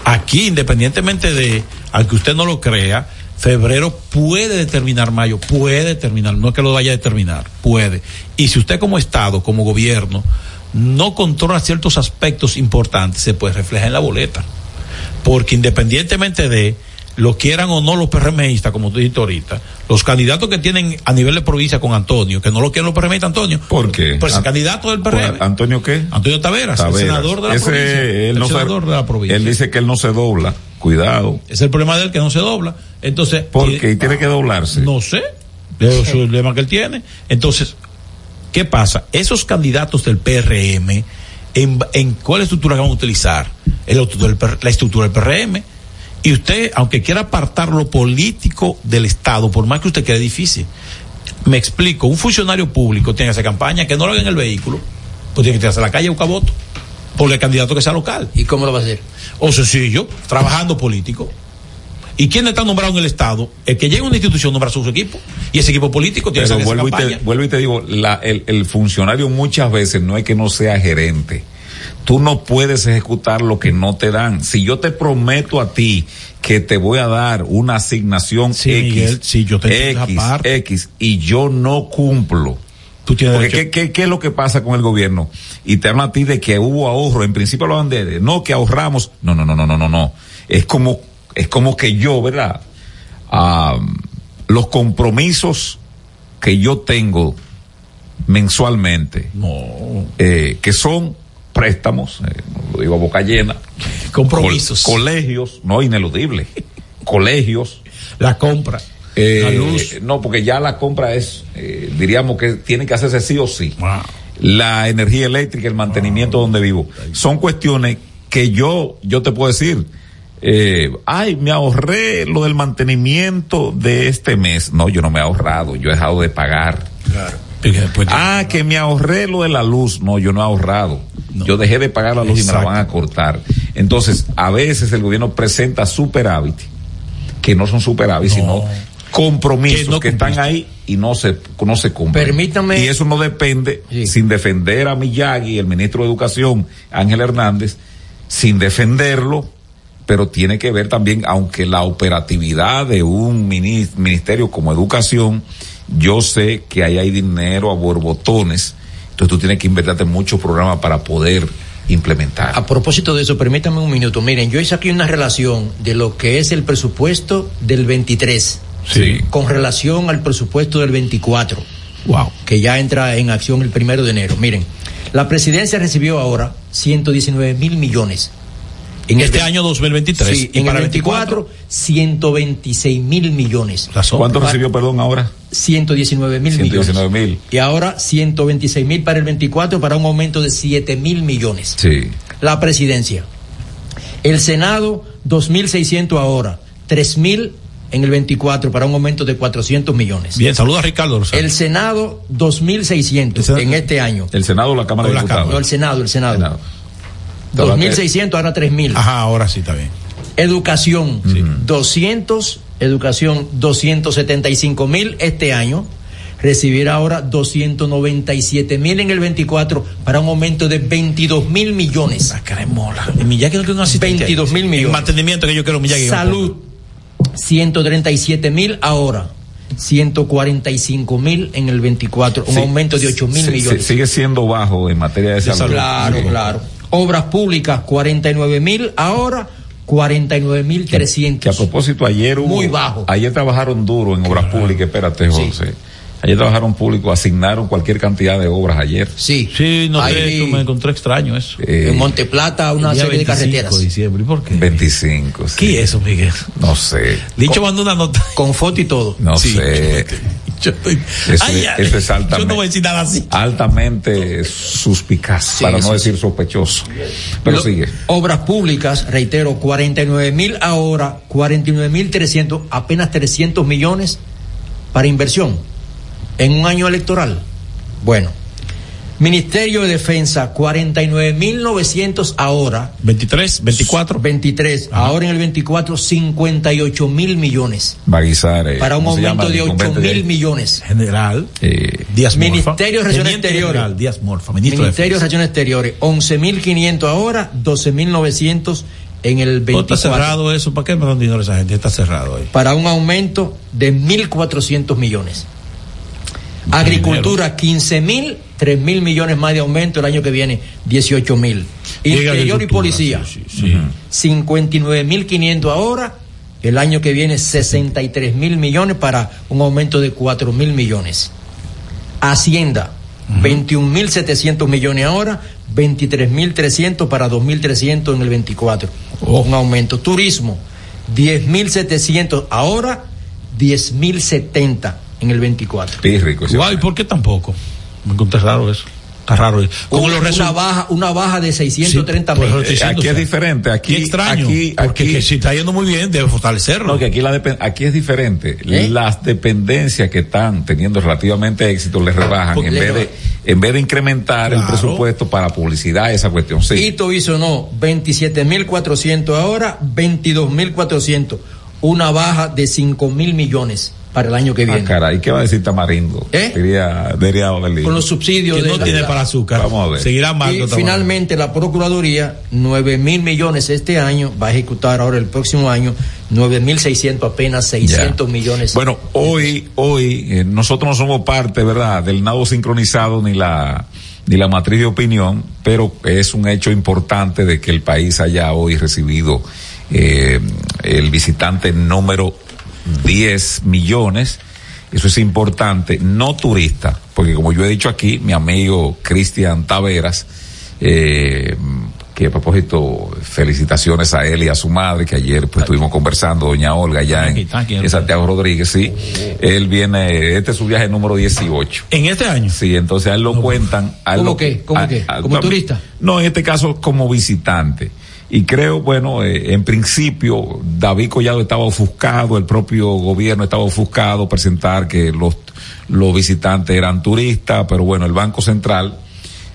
Aquí, independientemente de, aunque usted no lo crea, febrero puede determinar mayo, puede determinar, no es que lo vaya a determinar, puede. Y si usted como Estado, como gobierno, no controla ciertos aspectos importantes, se puede reflejar en la boleta. Porque independientemente de lo quieran o no los PRMistas, como tú dijiste ahorita, los candidatos que tienen a nivel de provincia con Antonio, que no lo quieren los PRMistas, Antonio. ¿Por qué? Pues el candidato del PRM. ¿Antonio qué? Antonio Taveras, Taveras. el senador de la Ese, provincia. Él el no senador se, de la provincia. Él dice que él no se dobla. Cuidado. Es el problema de él que no se dobla. Entonces. ¿Por qué? ¿Y tiene que doblarse? No sé. Es el problema que él tiene. Entonces, ¿qué pasa? Esos candidatos del PRM, ¿en, en cuál estructura van a utilizar? El, la estructura del PRM. Y usted, aunque quiera apartar lo político del Estado, por más que usted quede difícil, me explico, un funcionario público tiene que hacer campaña, que no lo haga en el vehículo, pues tiene que tirarse a la calle a buscar voto, por el candidato que sea local. ¿Y cómo lo va a hacer? O sencillo, trabajando político. ¿Y quién está nombrado en el Estado? El que llega a una institución nombra su equipo. Y ese equipo político tiene Pero que vuelvo, y campaña. te, vuelvo y te digo, la, el, el funcionario muchas veces no es que no sea gerente. Tú no puedes ejecutar lo que no te dan. Si yo te prometo a ti que te voy a dar una asignación Sí, X, Miguel, sí, yo te X. X, y yo no cumplo. Tú tienes Porque ¿qué, qué, qué es lo que pasa con el gobierno? Y te hablan a ti de que hubo ahorro. En principio de, de, no, que ahorramos. No, no, no, no, no, no, no. Es como, es como que yo, ¿verdad? Ah, los compromisos que yo tengo mensualmente, eh, que son préstamos, eh, lo digo a boca llena, Compromisos. col- colegios, no ineludible, colegios, la compra, eh, la luz. no, porque ya la compra es, eh, diríamos que tiene que hacerse sí o sí. La energía eléctrica, el mantenimiento donde vivo, son cuestiones que yo, yo te puedo decir, eh, ay, me ahorré lo del mantenimiento de este mes. No, yo no me he ahorrado, yo he dejado de pagar. Claro. Ah, que me ahorré lo de la luz. No, yo no he ahorrado. Yo dejé de pagar la luz y me la van a cortar. Entonces, a veces el gobierno presenta superávit, que no son superávit, sino compromisos Que no que, están ahí y no se, no se cumplen. Permítame- Y eso no depende, sin defender a Miyagi, el ministro de Educación, Ángel Hernández, sin defenderlo, pero tiene que ver también, aunque la operatividad de un minis- ministerio como Educación, yo sé que ahí hay dinero a borbotones, entonces tú tienes que invertirte en muchos programas para poder implementar. A propósito de eso, permítame un minuto. Miren, yo hice aquí una relación de lo que es el presupuesto del 23 Sí. con relación al presupuesto del 24. Wow. Que ya entra en acción el primero de enero. Miren, la presidencia recibió ahora 119 mil millones. En este el- año 2023. Sí, y en para el el 24, 126 mil millones. ¿Cuánto recibió, perdón, ahora? 119 mil millones. 119 mil. Y ahora 126 mil para el 24 para un aumento de 7 mil millones. Sí. La presidencia. El Senado 2.600 ahora, 3.000 en el 24 para un aumento de 400 millones. Bien, saluda a Ricardo. El Senado 2.600 en este año. El Senado o la Cámara de No, Diputados. el Senado, el Senado. Senado. 2.600 ahora 3.000. Ajá, ahora sí está bien. Educación, 200, educación 275 mil este año, recibirá ahora 297 mil en el 24 para un aumento de 22 mil millones. Cremola. Y Miyagi no tiene un asistente. 22 mil En millones. mantenimiento que yo quiero Miyagi. Salud, 137 mil ahora. 145 mil en el 24, un Sí. aumento de 8 mil Sí, millones. sigue siendo bajo en materia de salud. Claro, Sí. claro. Obras públicas, 49 mil, ahora 49 mil Que a 300. propósito, ayer hubo- Muy bajo. Ayer trabajaron duro en obras públicas, espérate, José. Ayer trabajaron público, asignaron cualquier cantidad de obras ayer. Sí. Sí, no Ahí- sé, me encontré extraño eso. Eh, En Monteplata, una serie de 25 carreteras. de diciembre. ¿Y por qué? 25. sí. ¿Qué es eso, Miguel? No sé. Licho mandó una nota. Con foto y todo. No Sí. sé. Eso, Ay, ay, eso es yo altamente, no voy a decir nada así. altamente suspicaz, Sí, para no sí, decir sospechoso. Pero Lo- sigue. Obras públicas, reitero, 49 mil ahora, 49 mil 300, apenas 300 millones para inversión en un año electoral. Bueno, Ministerio de Defensa, 49 mil 900 ahora. 23, 24. 23, ahora en el 24, 58 mil millones. Baguizar. eh, Para un ¿cómo se llama aumento de 8 incumbente de mil millones. General. Eh, Díaz Morfa. Ministerio de Relaciones Exteriores. General Díaz Morfa, ministro de Ministerio de Defensa. Relaciones Exteriores, 11.500 ahora, 12.900 en el ¿No 24. está cerrado eso? ¿Para qué me dan dinero esa gente? Está cerrado ahí. Para un aumento de 1.400 millones. Agricultura, 15.000, 3.000 millones más de aumento el año que viene, 18.000. Llega Interior y policía, 59.500 ahora, el año que viene 63.000 millones para un aumento de 4.000 millones. Hacienda, 21.700 millones ahora, 23.300 para 2.300 en el 24. Un aumento. Turismo, 10.700 ahora, 10.070 en el 24. Pírrico, Guay, ¿por qué tampoco? Me encontré raro eso. Está raro. Con Una, los una resultados. baja, una baja de 630 Sí, mil. estoy diciendo, aquí es o sea, diferente. Aquí, Qué extraño. aquí, porque aquí- que si está yendo muy bien, debe fortalecerlo. No, que aquí, la aquí es diferente. ¿Eh? Las dependencias que están teniendo relativamente éxito les rebajan Porque en le vez, de, rebajan. en vez de incrementar el presupuesto para publicidad, esa cuestión. Sí. Hito hizo no, 27.400 ahora, 22.400. Una baja de 5.000 millones para el año que Ah, viene. caray, ¿qué va a decir Tamarindo? ¿Eh? Diría, diría. Con los subsidios que de no la- tiene para azúcar. Vamos a ver. Seguirá mal. Y finalmente la Procuraduría, 9 mil millones este año, va a ejecutar ahora el próximo año 9 mil 600, apenas 600 millones. Bueno, hoy, hoy, eh, nosotros no somos parte, ¿verdad?, del nado sincronizado ni la, ni la matriz de opinión, pero es un hecho importante de que el país haya hoy recibido eh, el visitante número 10 millones. Eso es importante, no turista, porque como yo he dicho aquí, mi amigo Cristian Taveras, eh, que a propósito, felicitaciones a él y a su madre, que ayer pues estuvimos conversando, doña Olga, allá en, Santiago Rodríguez, sí. Él viene, este es su viaje número 18. En este año. Sí, entonces a él lo cuentan. a él ¿Cómo lo- qué? ¿Cómo a- qué? a- ¿Como a- turista? No, en este caso como visitante. Y creo, bueno, eh, en principio David Collado estaba ofuscado, el propio gobierno estaba ofuscado presentar que los, los visitantes eran turistas, pero bueno, el Banco Central,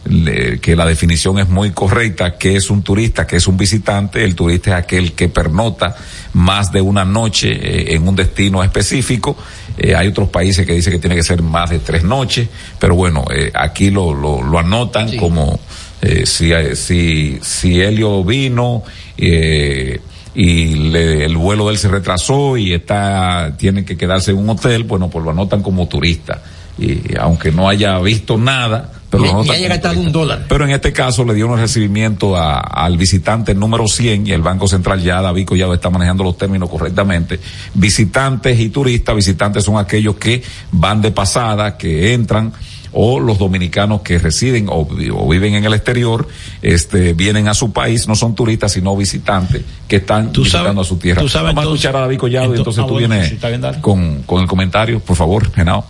le- que la definición es muy correcta, que es un turista, que es un visitante, el turista es aquel que pernota más de una noche eh, en un destino específico, Eh, hay otros países que dicen que tiene que ser más de tres noches, pero bueno, eh, aquí lo, lo, lo anotan como eh, si, si, si Helio vino eh, y le- el vuelo de él se retrasó y está, tiene que quedarse en un hotel, bueno, pues lo anotan como turista. Y aunque no haya visto nada, pero Y- y haya gastado un dólar. Pero en este caso le dio un recibimiento a- al visitante número 100 y el Banco Central ya, David Collado está manejando los términos correctamente. Visitantes y turistas, visitantes son aquellos que van de pasada, que entran o los dominicanos que residen o, vi- o viven en el exterior, este, vienen a su país, no son turistas sino visitantes que están Tú sabes- visitando a su tierra. tú sabes Vamos a entonces- escuchar a David Collado y ento- entonces ah, tú bueno, vienes bien, con, con el comentario, por favor, Genao.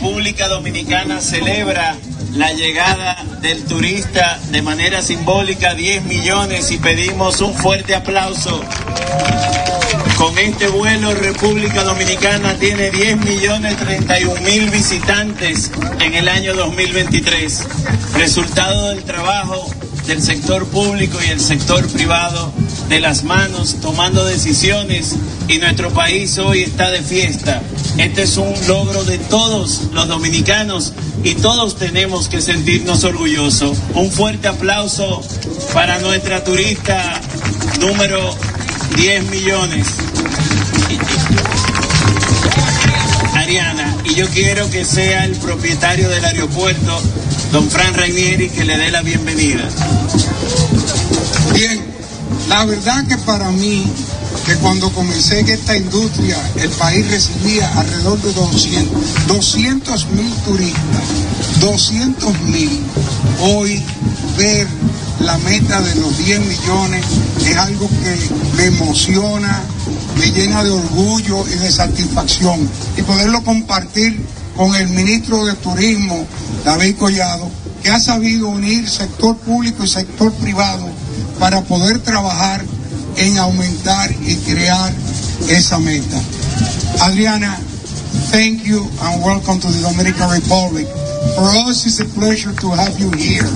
República Dominicana celebra la llegada del turista de manera simbólica 10 millones y pedimos un fuerte aplauso. Con este vuelo República Dominicana tiene 10 millones 31 mil visitantes en el año 2023, resultado del trabajo del sector público y el sector privado de las manos tomando decisiones y nuestro país hoy está de fiesta. Este es un logro de todos los dominicanos y todos tenemos que sentirnos orgullosos. Un fuerte aplauso para nuestra turista número 10 millones. Ariana, y yo quiero que sea el propietario del aeropuerto, don Fran Rainieri, que le dé la bienvenida. Bien, la verdad que para mí que cuando comencé en esta industria el país recibía alrededor de 200 200 mil turistas, 200 mil. Hoy ver la meta de los 10 millones es algo que me emociona, me llena de orgullo y de satisfacción. Y poderlo compartir con el ministro de Turismo, David Collado, que ha sabido unir sector público y sector privado para poder trabajar en aumentar y crear esa meta. Adriana, thank you and welcome to the Dominican Republic. For us, it's a pleasure to have you here.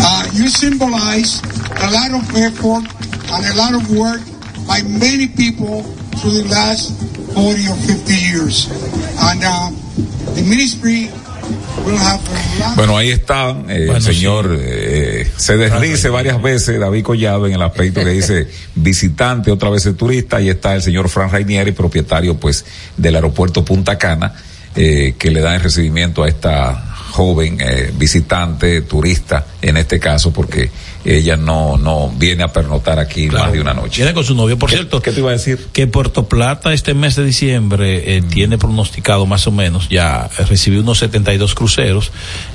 Uh, you symbolize a lot of effort and a lot of work by many people through the last 40 or 50 years. And uh, the ministry Bueno, ahí está eh, el señor, eh, se deslice varias veces David Collado en el aspecto que dice visitante, otra vez el turista, ahí está el señor Fran Rainieri, propietario pues del aeropuerto Punta Cana, eh, que le da el recibimiento a esta joven eh, visitante, turista, en este caso, porque ella no, no viene a pernotar aquí más de una noche. Viene con su novio. Por cierto, ¿qué te iba a decir? Que Puerto Plata este mes de diciembre eh, tiene pronosticado más o menos, ya recibió unos 72 cruceros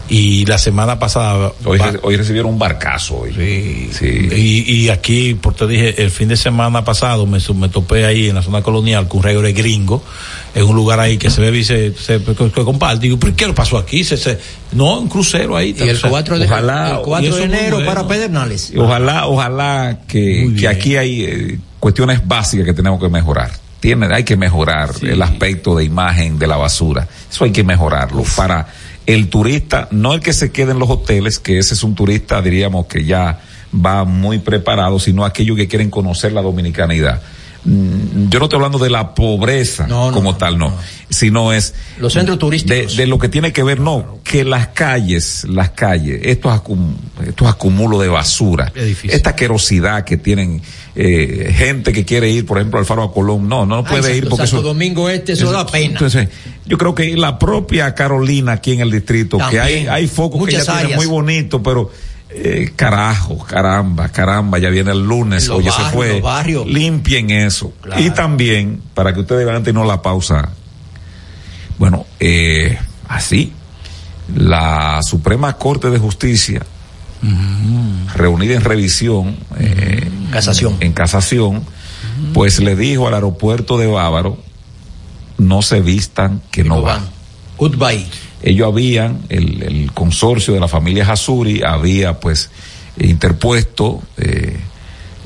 y la semana pasada... Hoy, va- re- hoy recibieron un barcazo hoy. Sí. Y, y aquí, por te dije, el fin de semana pasado me, me topé ahí en la zona colonial con un reggae gringo, en un lugar ahí que se ve y se, comparte. Digo, ¿pero qué le pasó aquí? Se, se, no, un crucero ahí. Y el 4 de, Ojalá, el 4 y eso de enero bueno. para Pedernales. Y Ojalá, ojalá que, que aquí hay eh, cuestiones básicas que tenemos que mejorar. Tiene, hay que mejorar el aspecto de imagen de la basura. Eso hay que mejorarlo para el turista, no el que se quede en los hoteles, que ese es un turista, diríamos que ya va muy preparado, sino aquellos que quieren conocer la dominicanidad. Mm, Yo no estoy hablando de la pobreza como tal, no, sino es Los centros de, turísticos. de lo que tiene que ver, no, que las calles, las calles, estos, acum- estos acumulos de basura, esta asquerosidad que tienen eh, gente que quiere ir, por ejemplo, al Faro a Colón, no, no puede Ay, ir porque Santo eso, Domingo Este, eso da pena. entonces, yo creo que la propia Carolina aquí en el distrito, que hay, hay focos que ya tienen muy bonitos, pero eh, carajo, caramba, caramba, ya viene el lunes, Los oye, se fue. barrios. Limpien eso. Claro. Y también, para que ustedes vean no la pausa, bueno, eh, así, la Suprema Corte de Justicia, reunida en revisión, eh, Casación. en casación, pues le dijo al aeropuerto de Bávaro, no se vistan que no van. Goodbye. Ellos habían, el, el consorcio de la familia Hasuri había pues interpuesto eh,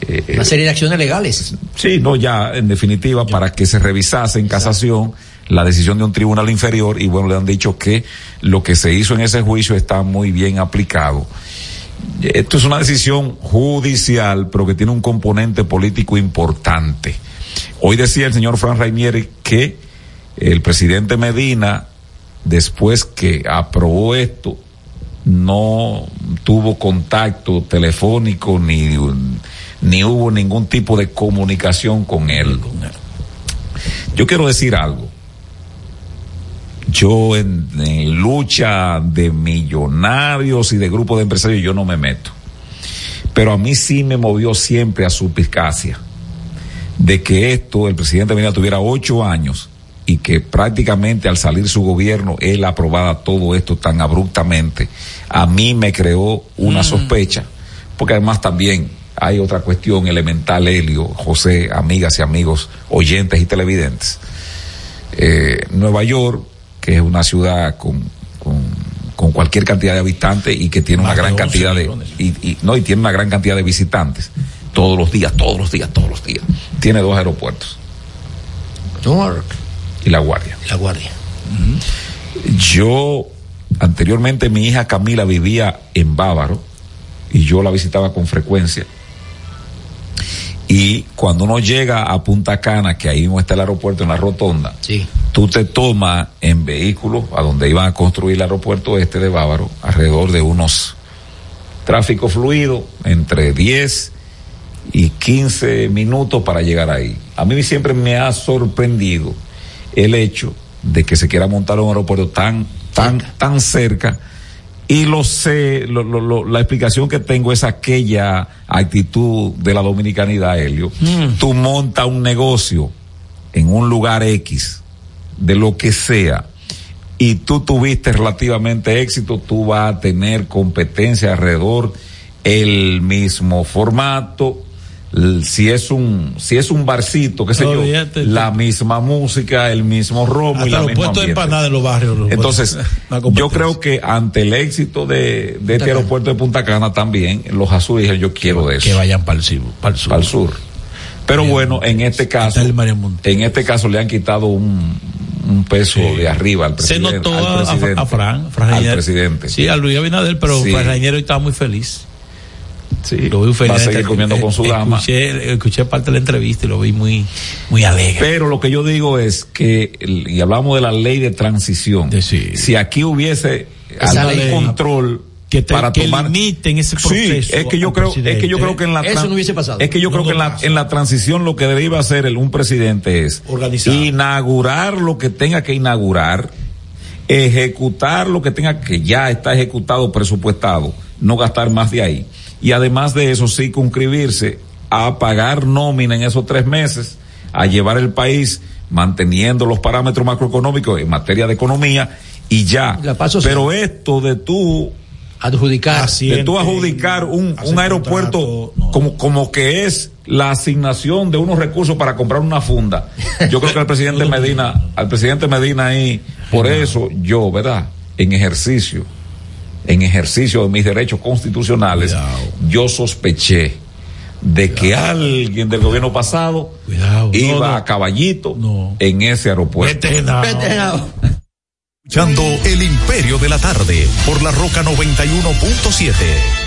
eh, Una serie de acciones legales. Sí, no, ya, en definitiva, para que se revisase en casación la decisión de un tribunal inferior y bueno, le han dicho que lo que se hizo en ese juicio está muy bien aplicado. Esto es una decisión judicial, pero que tiene un componente político importante. Hoy decía el señor Fran Rainieri que el presidente Medina, después que aprobó esto, no tuvo contacto telefónico ni, ni hubo ningún tipo de comunicación con él. Yo quiero decir algo. Yo en, lucha de millonarios y de grupos de empresarios yo no me meto. Pero a mí sí me movió siempre a suspicacia de que esto, el presidente Medina tuviera ocho años y que prácticamente al salir su gobierno él aprobara todo esto tan abruptamente, a mí me creó una sospecha, porque además también hay otra cuestión elemental, Helio, José, amigas y amigos, oyentes y televidentes. Eh, Nueva York, que es una ciudad con, con, con cualquier cantidad de habitantes y que tiene Más una gran de 11 cantidad de, millones. y, y- no, y tiene una gran cantidad de visitantes todos los días, todos los días, todos los días. Tiene dos aeropuertos. Newark. Y La Guardia. La Guardia. Yo, anteriormente mi hija Camila vivía en Bávaro y yo la visitaba con frecuencia. Y cuando uno llega a Punta Cana, que ahí mismo está el aeropuerto en la rotonda, tú te tomas en vehículos a donde iban a construir el aeropuerto este de Bávaro, alrededor de unos tráfico fluido, entre 10 y 15 minutos para llegar ahí. A mí siempre me ha sorprendido el hecho de que se quiera montar un aeropuerto tan, tan, tan cerca Y lo sé, lo, lo, lo, la explicación que tengo es aquella actitud de la dominicanidad, Helio. Mm. Tú montas un negocio en un lugar X, de lo que sea, y tú tuviste relativamente éxito, tú vas a tener competencia alrededor, el mismo formato, si es un si es un barcito, qué sé yo, la misma música, el mismo romo y la los misma de empanada en los barrios. Los Entonces, yo creo que ante el éxito de, de este aeropuerto de Punta Cana también, los azules dijeron, yo quiero de eso. Que vayan para el sur. Para el sur. Para el sur. Pero bueno, en este caso, en este caso le han quitado un, un peso sí. de arriba al presidente. Se notó al presidente, a, a Fran, Fran al presidente. Sí, a Luis Abinader, pero sí. Fran Rañero estaba muy feliz. Sí, lo vi feliz. Va a seguir comiendo con su dama. Escuché, escuché parte de la entrevista y lo vi muy, muy alegre. Pero lo que yo digo es que, y hablamos de la ley de transición, sí. si aquí hubiese algún control que, te, para que tomar limiten ese proceso. Sí, es que yo creo, es que yo creo que en la eso no hubiese pasado. Es que yo no creo que en la, en la transición lo que debe hacer el, un presidente es Organizar. inaugurar lo que tenga que inaugurar, ejecutar lo que tenga que ya está ejecutado, presupuestado, no gastar más de ahí. Y además de eso, sí conscribirse a pagar nómina en esos tres meses, a llevar el país manteniendo los parámetros macroeconómicos en materia de economía y ya. Pero sí. esto de tú adjudicar Asiente, de tú adjudicar un, un aeropuerto no. como como que es la asignación de unos recursos para comprar una funda yo creo que al presidente Medina al presidente Medina ahí por eso yo verdad en ejercicio en ejercicio de mis derechos constitucionales Cuidado. yo sospeché de que alguien del gobierno pasado Cuidado. iba no, no. a caballito en ese aeropuerto Vete, no. Vete, Escuchando El Imperio de la Tarde por la Roca 91.7.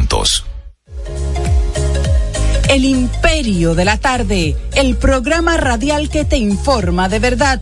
El Imperio de la Tarde, el programa radial que te informa de verdad.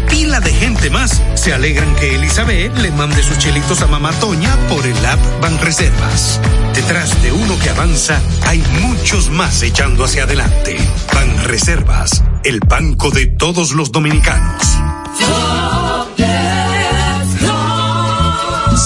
pila de gente más se alegran que Elizabeth le mande sus chelitos a Mamá Toña por el app Banreservas. Detrás de uno que avanza hay muchos más echando hacia adelante. Banreservas, el banco de todos los dominicanos.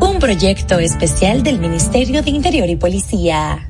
un proyecto especial del Ministerio de Interior y Policía.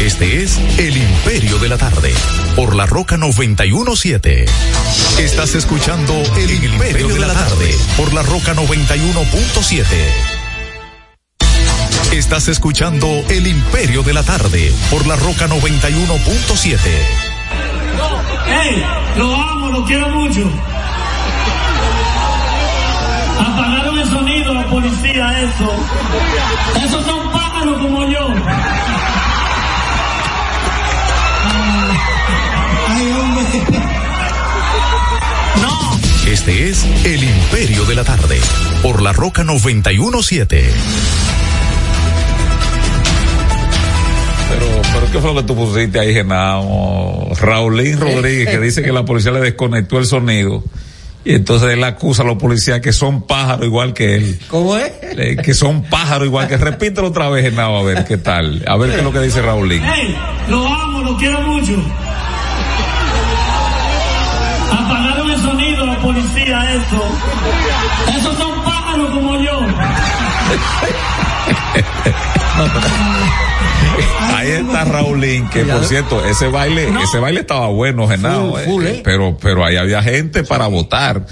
Este es El Imperio de la Tarde, por la Roca 917. Estás escuchando El, Imperio, de la Tarde, por la Roca 91.7. Estás escuchando El Imperio de la Tarde, por la Roca 91.7. ¡Ey! Lo amo, lo quiero mucho. Apagaron el sonido, la policía, eso. Esos son pájaros como yo. No. Este es El Imperio de la Tarde, por la Roca 917. Pero, pero ¿qué fue lo que tú pusiste ahí, Genao? Raulín Rodríguez, que dice que la policía le desconectó el sonido. Y entonces él acusa a los policías que son pájaros igual que él. ¿Cómo es? Eh, que son pájaros igual que repítelo otra vez, Genao, a ver qué tal. A ver qué es lo que dice Raulín. ¡Ey! Lo amo, lo quiero mucho. Eso. Esos son pájaros como yo. Ahí está Raulín, que por cierto, ese baile, ese baile estaba bueno, Genao, Full, full, eh, eh. pero, pero ahí había gente para votar.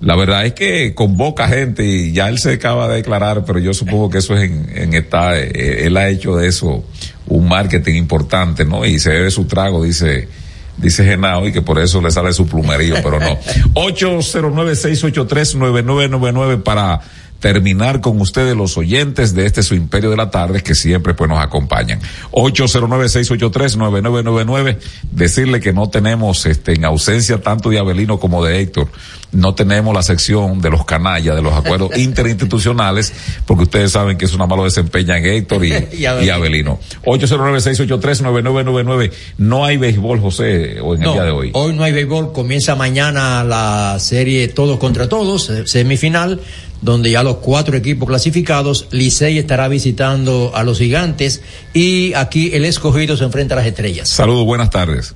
La verdad es que convoca gente y ya él se acaba de declarar, pero yo supongo que eso es en, en esta, eh, él ha hecho de eso un marketing importante, ¿no? Y se bebe su trago, dice, dice Genao, y que por eso le sale su plumerío, pero no. 809-683-9999 para terminar con ustedes los oyentes de este su imperio de la tarde que siempre pues nos acompañan. 809-683-9999 decirle que no tenemos este en ausencia tanto de Abelino como de Héctor, no tenemos la sección de los canallas, de los acuerdos interinstitucionales, porque ustedes saben que es una malo desempeña en Héctor y, Y Abelino. y Abelino. 809-683-9999 no hay béisbol, José, o en el No, día de hoy. Hoy no hay béisbol, comienza mañana la serie Todos contra Todos, eh, semifinal, donde ya los cuatro equipos clasificados, Licey estará visitando a los gigantes y aquí el escogido se enfrenta a las estrellas. Saludos, buenas tardes.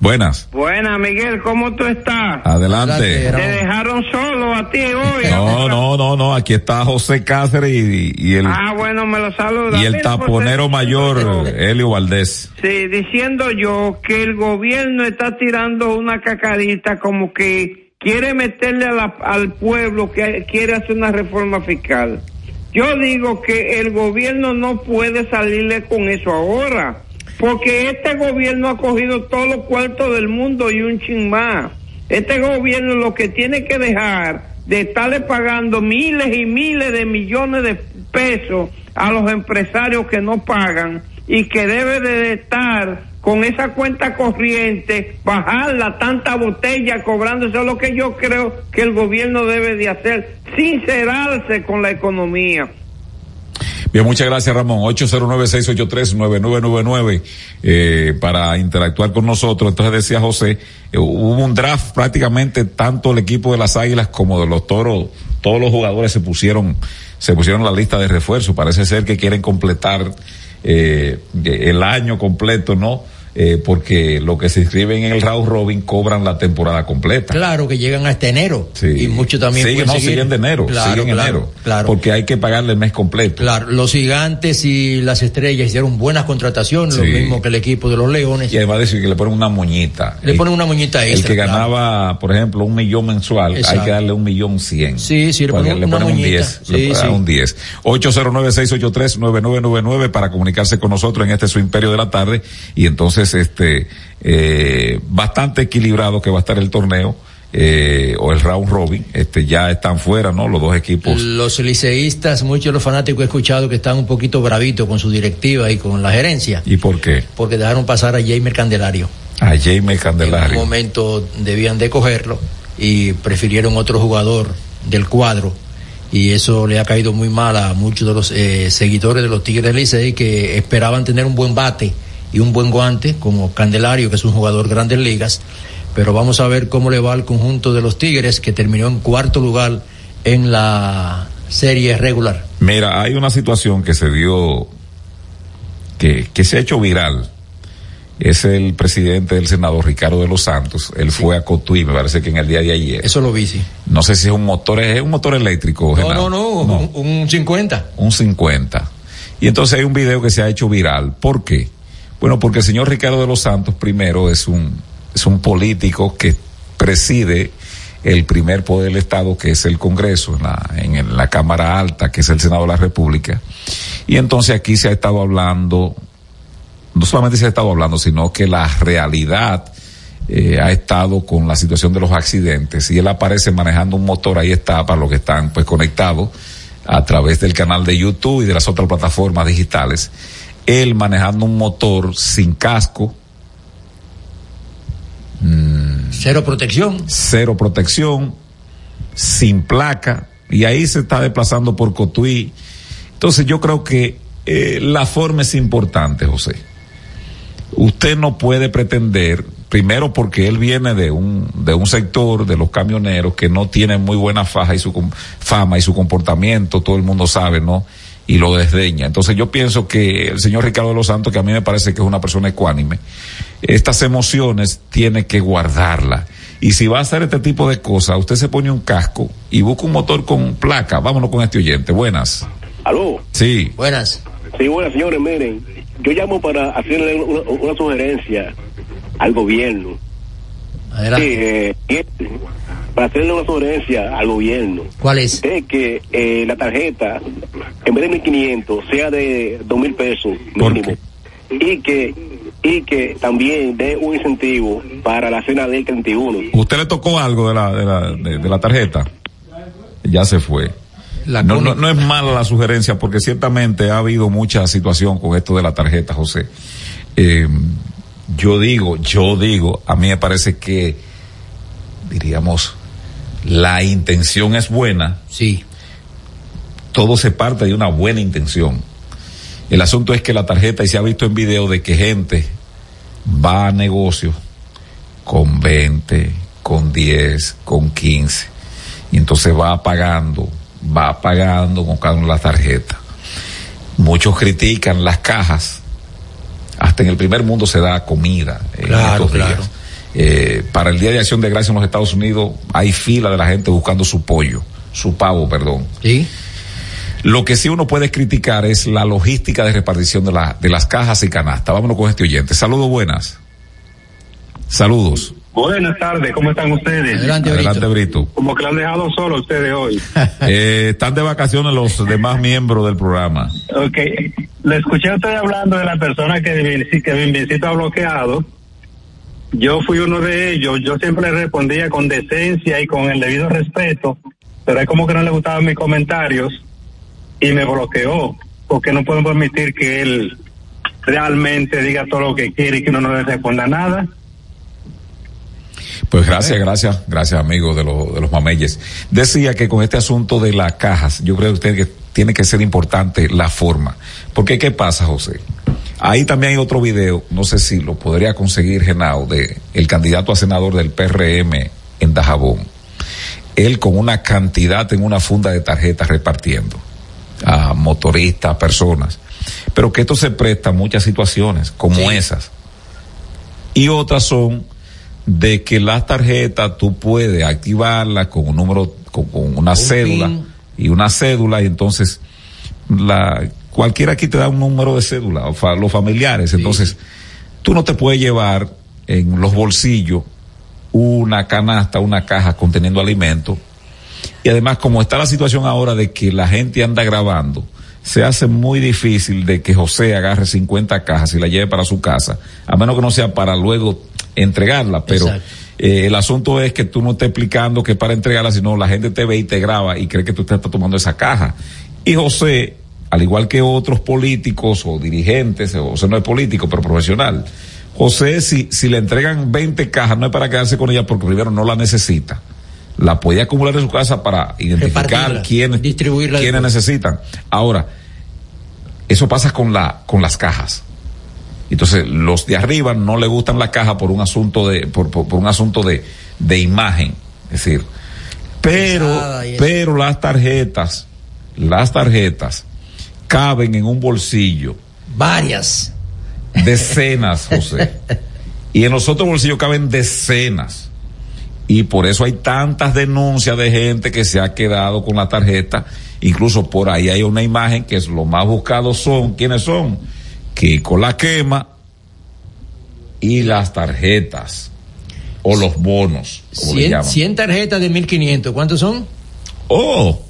Buenas. Buena, Miguel, ¿cómo tú estás? Adelante. Te dejaron solo a ti hoy. No, no, no, no, aquí está José Cáceres y, y el, Ah, bueno, me lo saluda. y el Mira, taponero mayor, Helio Valdés. Sí, diciendo yo que el gobierno está tirando una cacarita como que quiere meterle al pueblo que quiere hacer una reforma fiscal. Yo digo que el gobierno no puede salirle con eso ahora, porque este gobierno ha cogido todos los cuartos del mundo y un chin más. Este gobierno lo que tiene que dejar de estarle pagando miles y miles de millones de pesos a los empresarios que no pagan y que debe de estar con esa cuenta corriente, bajarla tanta botella cobrando, eso es lo que yo creo que el gobierno debe de hacer, sincerarse con la economía. Bien, muchas gracias Ramón. 809-683-9999 eh, para interactuar con nosotros. Entonces decía José, eh, hubo un draft prácticamente tanto el equipo de las Águilas como de los Toros, todos los jugadores se pusieron, se pusieron la lista de refuerzo. Parece ser que quieren completar eh, el año completo, ¿no? Eh, porque lo que se inscriben en el round robin cobran la temporada completa. Claro que llegan hasta enero y muchos también siguen, no, seguir. siguen de enero, Claro, siguen claro, enero. claro. Porque hay que pagarle el mes completo. Claro, los gigantes y las estrellas hicieron buenas contrataciones, lo Sí. mismo que el equipo de los leones. Y además decir que le ponen una moñita. Le El- ponen una moñita El extra. que claro. ganaba, por ejemplo, un millón mensual, Exacto. hay que darle un millón cien. Sí, sí, le ponen le una ponen un moñita. 10. Sí, le ponen sí. un 10. 809-683-9999 para comunicarse con nosotros en este su imperio de la tarde. Y entonces, este, eh, bastante equilibrado que va a estar el torneo. Eh, o el round robin, este, ya están fuera, ¿no? Los dos equipos. Los liceístas, muchos de los fanáticos he escuchado que están un poquito bravitos con su directiva y con la gerencia, ¿Y por qué? porque dejaron pasar a Jamer Candelario. A Jaime En Candelario. un momento debían de cogerlo y prefirieron otro jugador del cuadro y eso le ha caído muy mal a muchos de los eh, seguidores de los Tigres del Licey que esperaban tener un buen bate y un buen guante como Candelario que es un jugador de grandes ligas pero vamos a ver cómo le va al conjunto de los Tigres que terminó en cuarto lugar en la serie regular Mira, hay una situación que se dio, que, que se ha hecho viral. Es el presidente del Senado, Ricardo de los Santos. Él fue a Cotuí, me parece que en el día de ayer. eso lo vi sí No sé si es un motor, es un motor eléctrico. no Genaro. no no, Un, un 50 Un 50. Y entonces hay un video que se ha hecho viral. ¿Por qué? Bueno, porque el señor Ricardo de los Santos primero es un, es un político que preside el primer poder del Estado, que es el Congreso, en la, en la Cámara Alta, que es el Senado de la República. Y entonces aquí se ha estado hablando, no solamente se ha estado hablando, sino que la realidad eh, ha estado con la situación de los accidentes y él aparece manejando un motor, ahí está, para los que están pues conectados a través del canal de YouTube y de las otras plataformas digitales, él manejando un motor sin casco, cero protección cero protección, sin placa, y ahí se está desplazando por Cotuí. Entonces yo creo que eh, la forma es importante, José. Usted no puede pretender, primero porque él viene de un, de un sector de los camioneros que no tiene muy buena faja y su fama y su comportamiento, todo el mundo sabe, ¿no? Y lo desdeña. Entonces yo pienso que el señor Ricardo de los Santos, que a mí me parece que es una persona ecuánime, estas emociones tiene que guardarlas. Y si va a hacer este tipo de cosas, usted se pone un casco y busca un motor con placa. Vámonos con este oyente. Buenas. Aló. Sí. Buenas. Sí, buenas, señores. Miren, yo llamo para hacerle una, una sugerencia al gobierno. Adelante. Sí, eh, para hacerle una sugerencia al gobierno. ¿Cuál es? De que eh, la tarjeta, en vez de 1.500, sea de 2.000 pesos mínimo. Y que y que también dé un incentivo para la cena del 31. ¿Usted le tocó algo de la, de la, de, de la tarjeta? Ya se fue. La no, no, no es mala la sugerencia porque ciertamente ha habido mucha situación con esto de la tarjeta, José. Eh, yo digo, yo digo, a mí me parece que, diríamos, la intención es buena. Sí. Todo se parte de una buena intención. El asunto es que la tarjeta, y se ha visto en video de que gente va a negocios con 20, con 10, con 15, y entonces va pagando, va pagando con cada una de las tarjetas. Muchos critican las cajas, hasta en el primer mundo se da comida en Claro, estos días. claro. Eh, para el Día de Acción de Gracia en los Estados Unidos hay fila de la gente buscando su pollo, su pavo, perdón. Sí. Lo que sí uno puede criticar es la logística de repartición de, la, de las cajas y canastas. Vámonos con este oyente. Saludos buenas. Saludos. Buenas tardes, ¿cómo están ustedes? Adelante, Brito. Como que lo han dejado solo ustedes hoy. Eh, están de vacaciones los demás miembros del programa. Ok, le escuché a usted hablando de la persona que, que Vincencito ha bloqueado. Yo fui uno de ellos, yo siempre respondía con decencia y con el debido respeto, pero es como que no le gustaban mis comentarios y me bloqueó, porque no puedo permitir que él realmente diga todo lo que quiere y que uno no le responda nada. Pues gracias, gracias, gracias amigos de, los de los mameyes. Decía que con este asunto de las cajas, yo creo que usted que tiene que ser importante la forma. Porque ¿qué pasa, José? Ahí también hay otro video, no sé si lo podría conseguir Genao, de el candidato a senador del PRM en Dajabón. Él con una cantidad en una funda de tarjetas repartiendo a motoristas, a personas. Pero que esto se presta a muchas situaciones como esas. Y otras son de que las tarjetas tú puedes activarlas con un número, con, con una cédula PIN. y una cédula y entonces la cualquiera aquí te da un número de cédula, o fa- los familiares, entonces tú no te puedes llevar en los bolsillos una canasta, una caja conteniendo alimentos. Y además como está la situación ahora de que la gente anda grabando, se hace muy difícil de que José agarre 50 cajas y la lleve para su casa, a menos que no sea para luego entregarla, pero eh, el asunto es que tú no estés explicando que para entregarla, sino la gente te ve y te graba y cree que tú te estás tomando esa caja. Y José, al igual que otros políticos o dirigentes, o sea, no es político, pero profesional, José, si, si le entregan 20 cajas, no es para quedarse con ella porque primero no la necesita. La puede acumular en su casa para identificar quiénes, necesitan. Ahora, eso pasa con la, con las cajas. Entonces, los de arriba no le gustan la caja por un asunto de, por, por- por un asunto de, de imagen. Es decir, pero, pero las tarjetas, las tarjetas caben en un bolsillo. Varias. Decenas, José. y en los otros bolsillos caben decenas. Y por eso hay tantas denuncias de gente que se ha quedado con la tarjeta. Incluso por ahí hay una imagen que es lo más buscado son, ¿quiénes son? Kiko la quema y las tarjetas o los bonos, como le 100, llaman. 100 tarjetas de 1500, ¿cuántos son? Oh,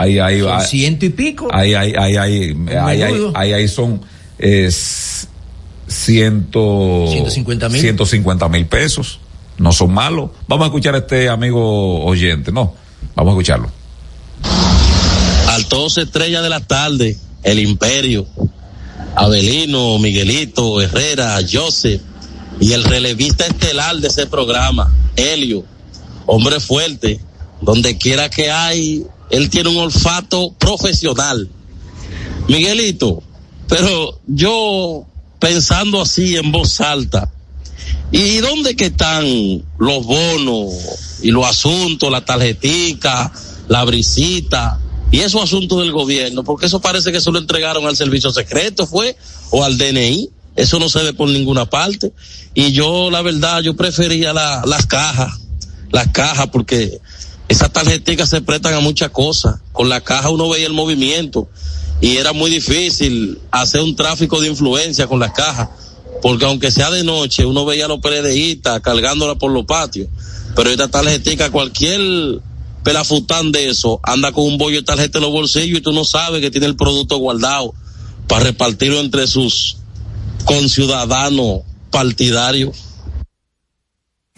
ahí, ahí, ahí, ciento y pico. ahí, ahí, ahí, ahí, ahí, ahí, menudo. ahí, ahí son eh, ciento, 150,000. 150 mil pesos. No son malos. Vamos a escuchar a este amigo oyente, ¿no? Vamos a escucharlo. Al todos estrella de la tarde, el imperio, Abelino, Miguelito, Herrera, Joseph y el relevista estelar de ese programa, Helio, hombre fuerte, donde quiera que hay, él tiene un olfato profesional. Miguelito, pero yo pensando así en voz alta, ¿y dónde que están los bonos y los asuntos, la tarjetica, la brisita y esos asuntos del gobierno? Porque eso parece que se lo entregaron al servicio secreto, fue, o al DNI. Eso no se ve por ninguna parte. Y yo, la verdad, yo prefería la- las cajas, las cajas, porque esas tarjeticas se prestan a muchas cosas. Con la caja uno veía el movimiento y era muy difícil hacer un tráfico de influencia con las cajas, porque aunque sea de noche, uno veía a los PRDistas cargándola por los patios, pero esta tarjetica, cualquier pelafután de eso, anda con un bollo de tarjeta en los bolsillos y tú no sabes que tiene el producto guardado para repartirlo entre sus conciudadanos partidarios.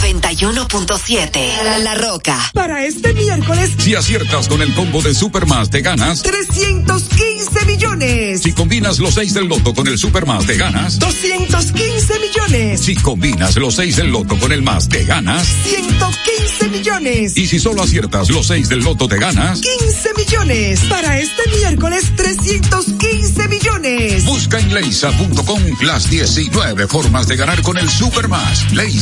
91.7 La, La Roca. Para este miércoles, Si aciertas con el combo de Supermas, te ganas. 315 millones. Si combinas los 6 del loto con el Supermas, te ganas. 215 millones. Si combinas los 6 del loto con el más, te ganas. 115 millones. Y si solo aciertas los 6 del loto, te ganas. 15 millones. Para este miércoles, 315 millones. Busca en leisa.com las 19 formas de ganar con el Supermas. Leisa,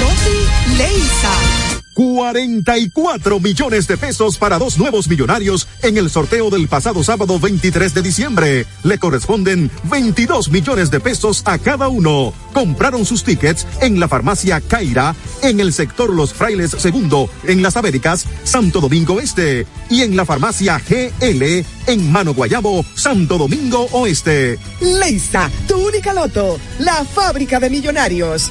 Noti Leisa. 44 millones de pesos para dos nuevos millonarios en el sorteo del pasado sábado 23 de diciembre. Le corresponden 22 millones de pesos a cada uno. Compraron sus tickets en la farmacia Caira, en el sector Los Frailes Segundo, en las Américas, Santo Domingo Este, y en la farmacia GL, en Mano Guayabo, Santo Domingo Oeste. Leisa, tu única loto. La fábrica de millonarios.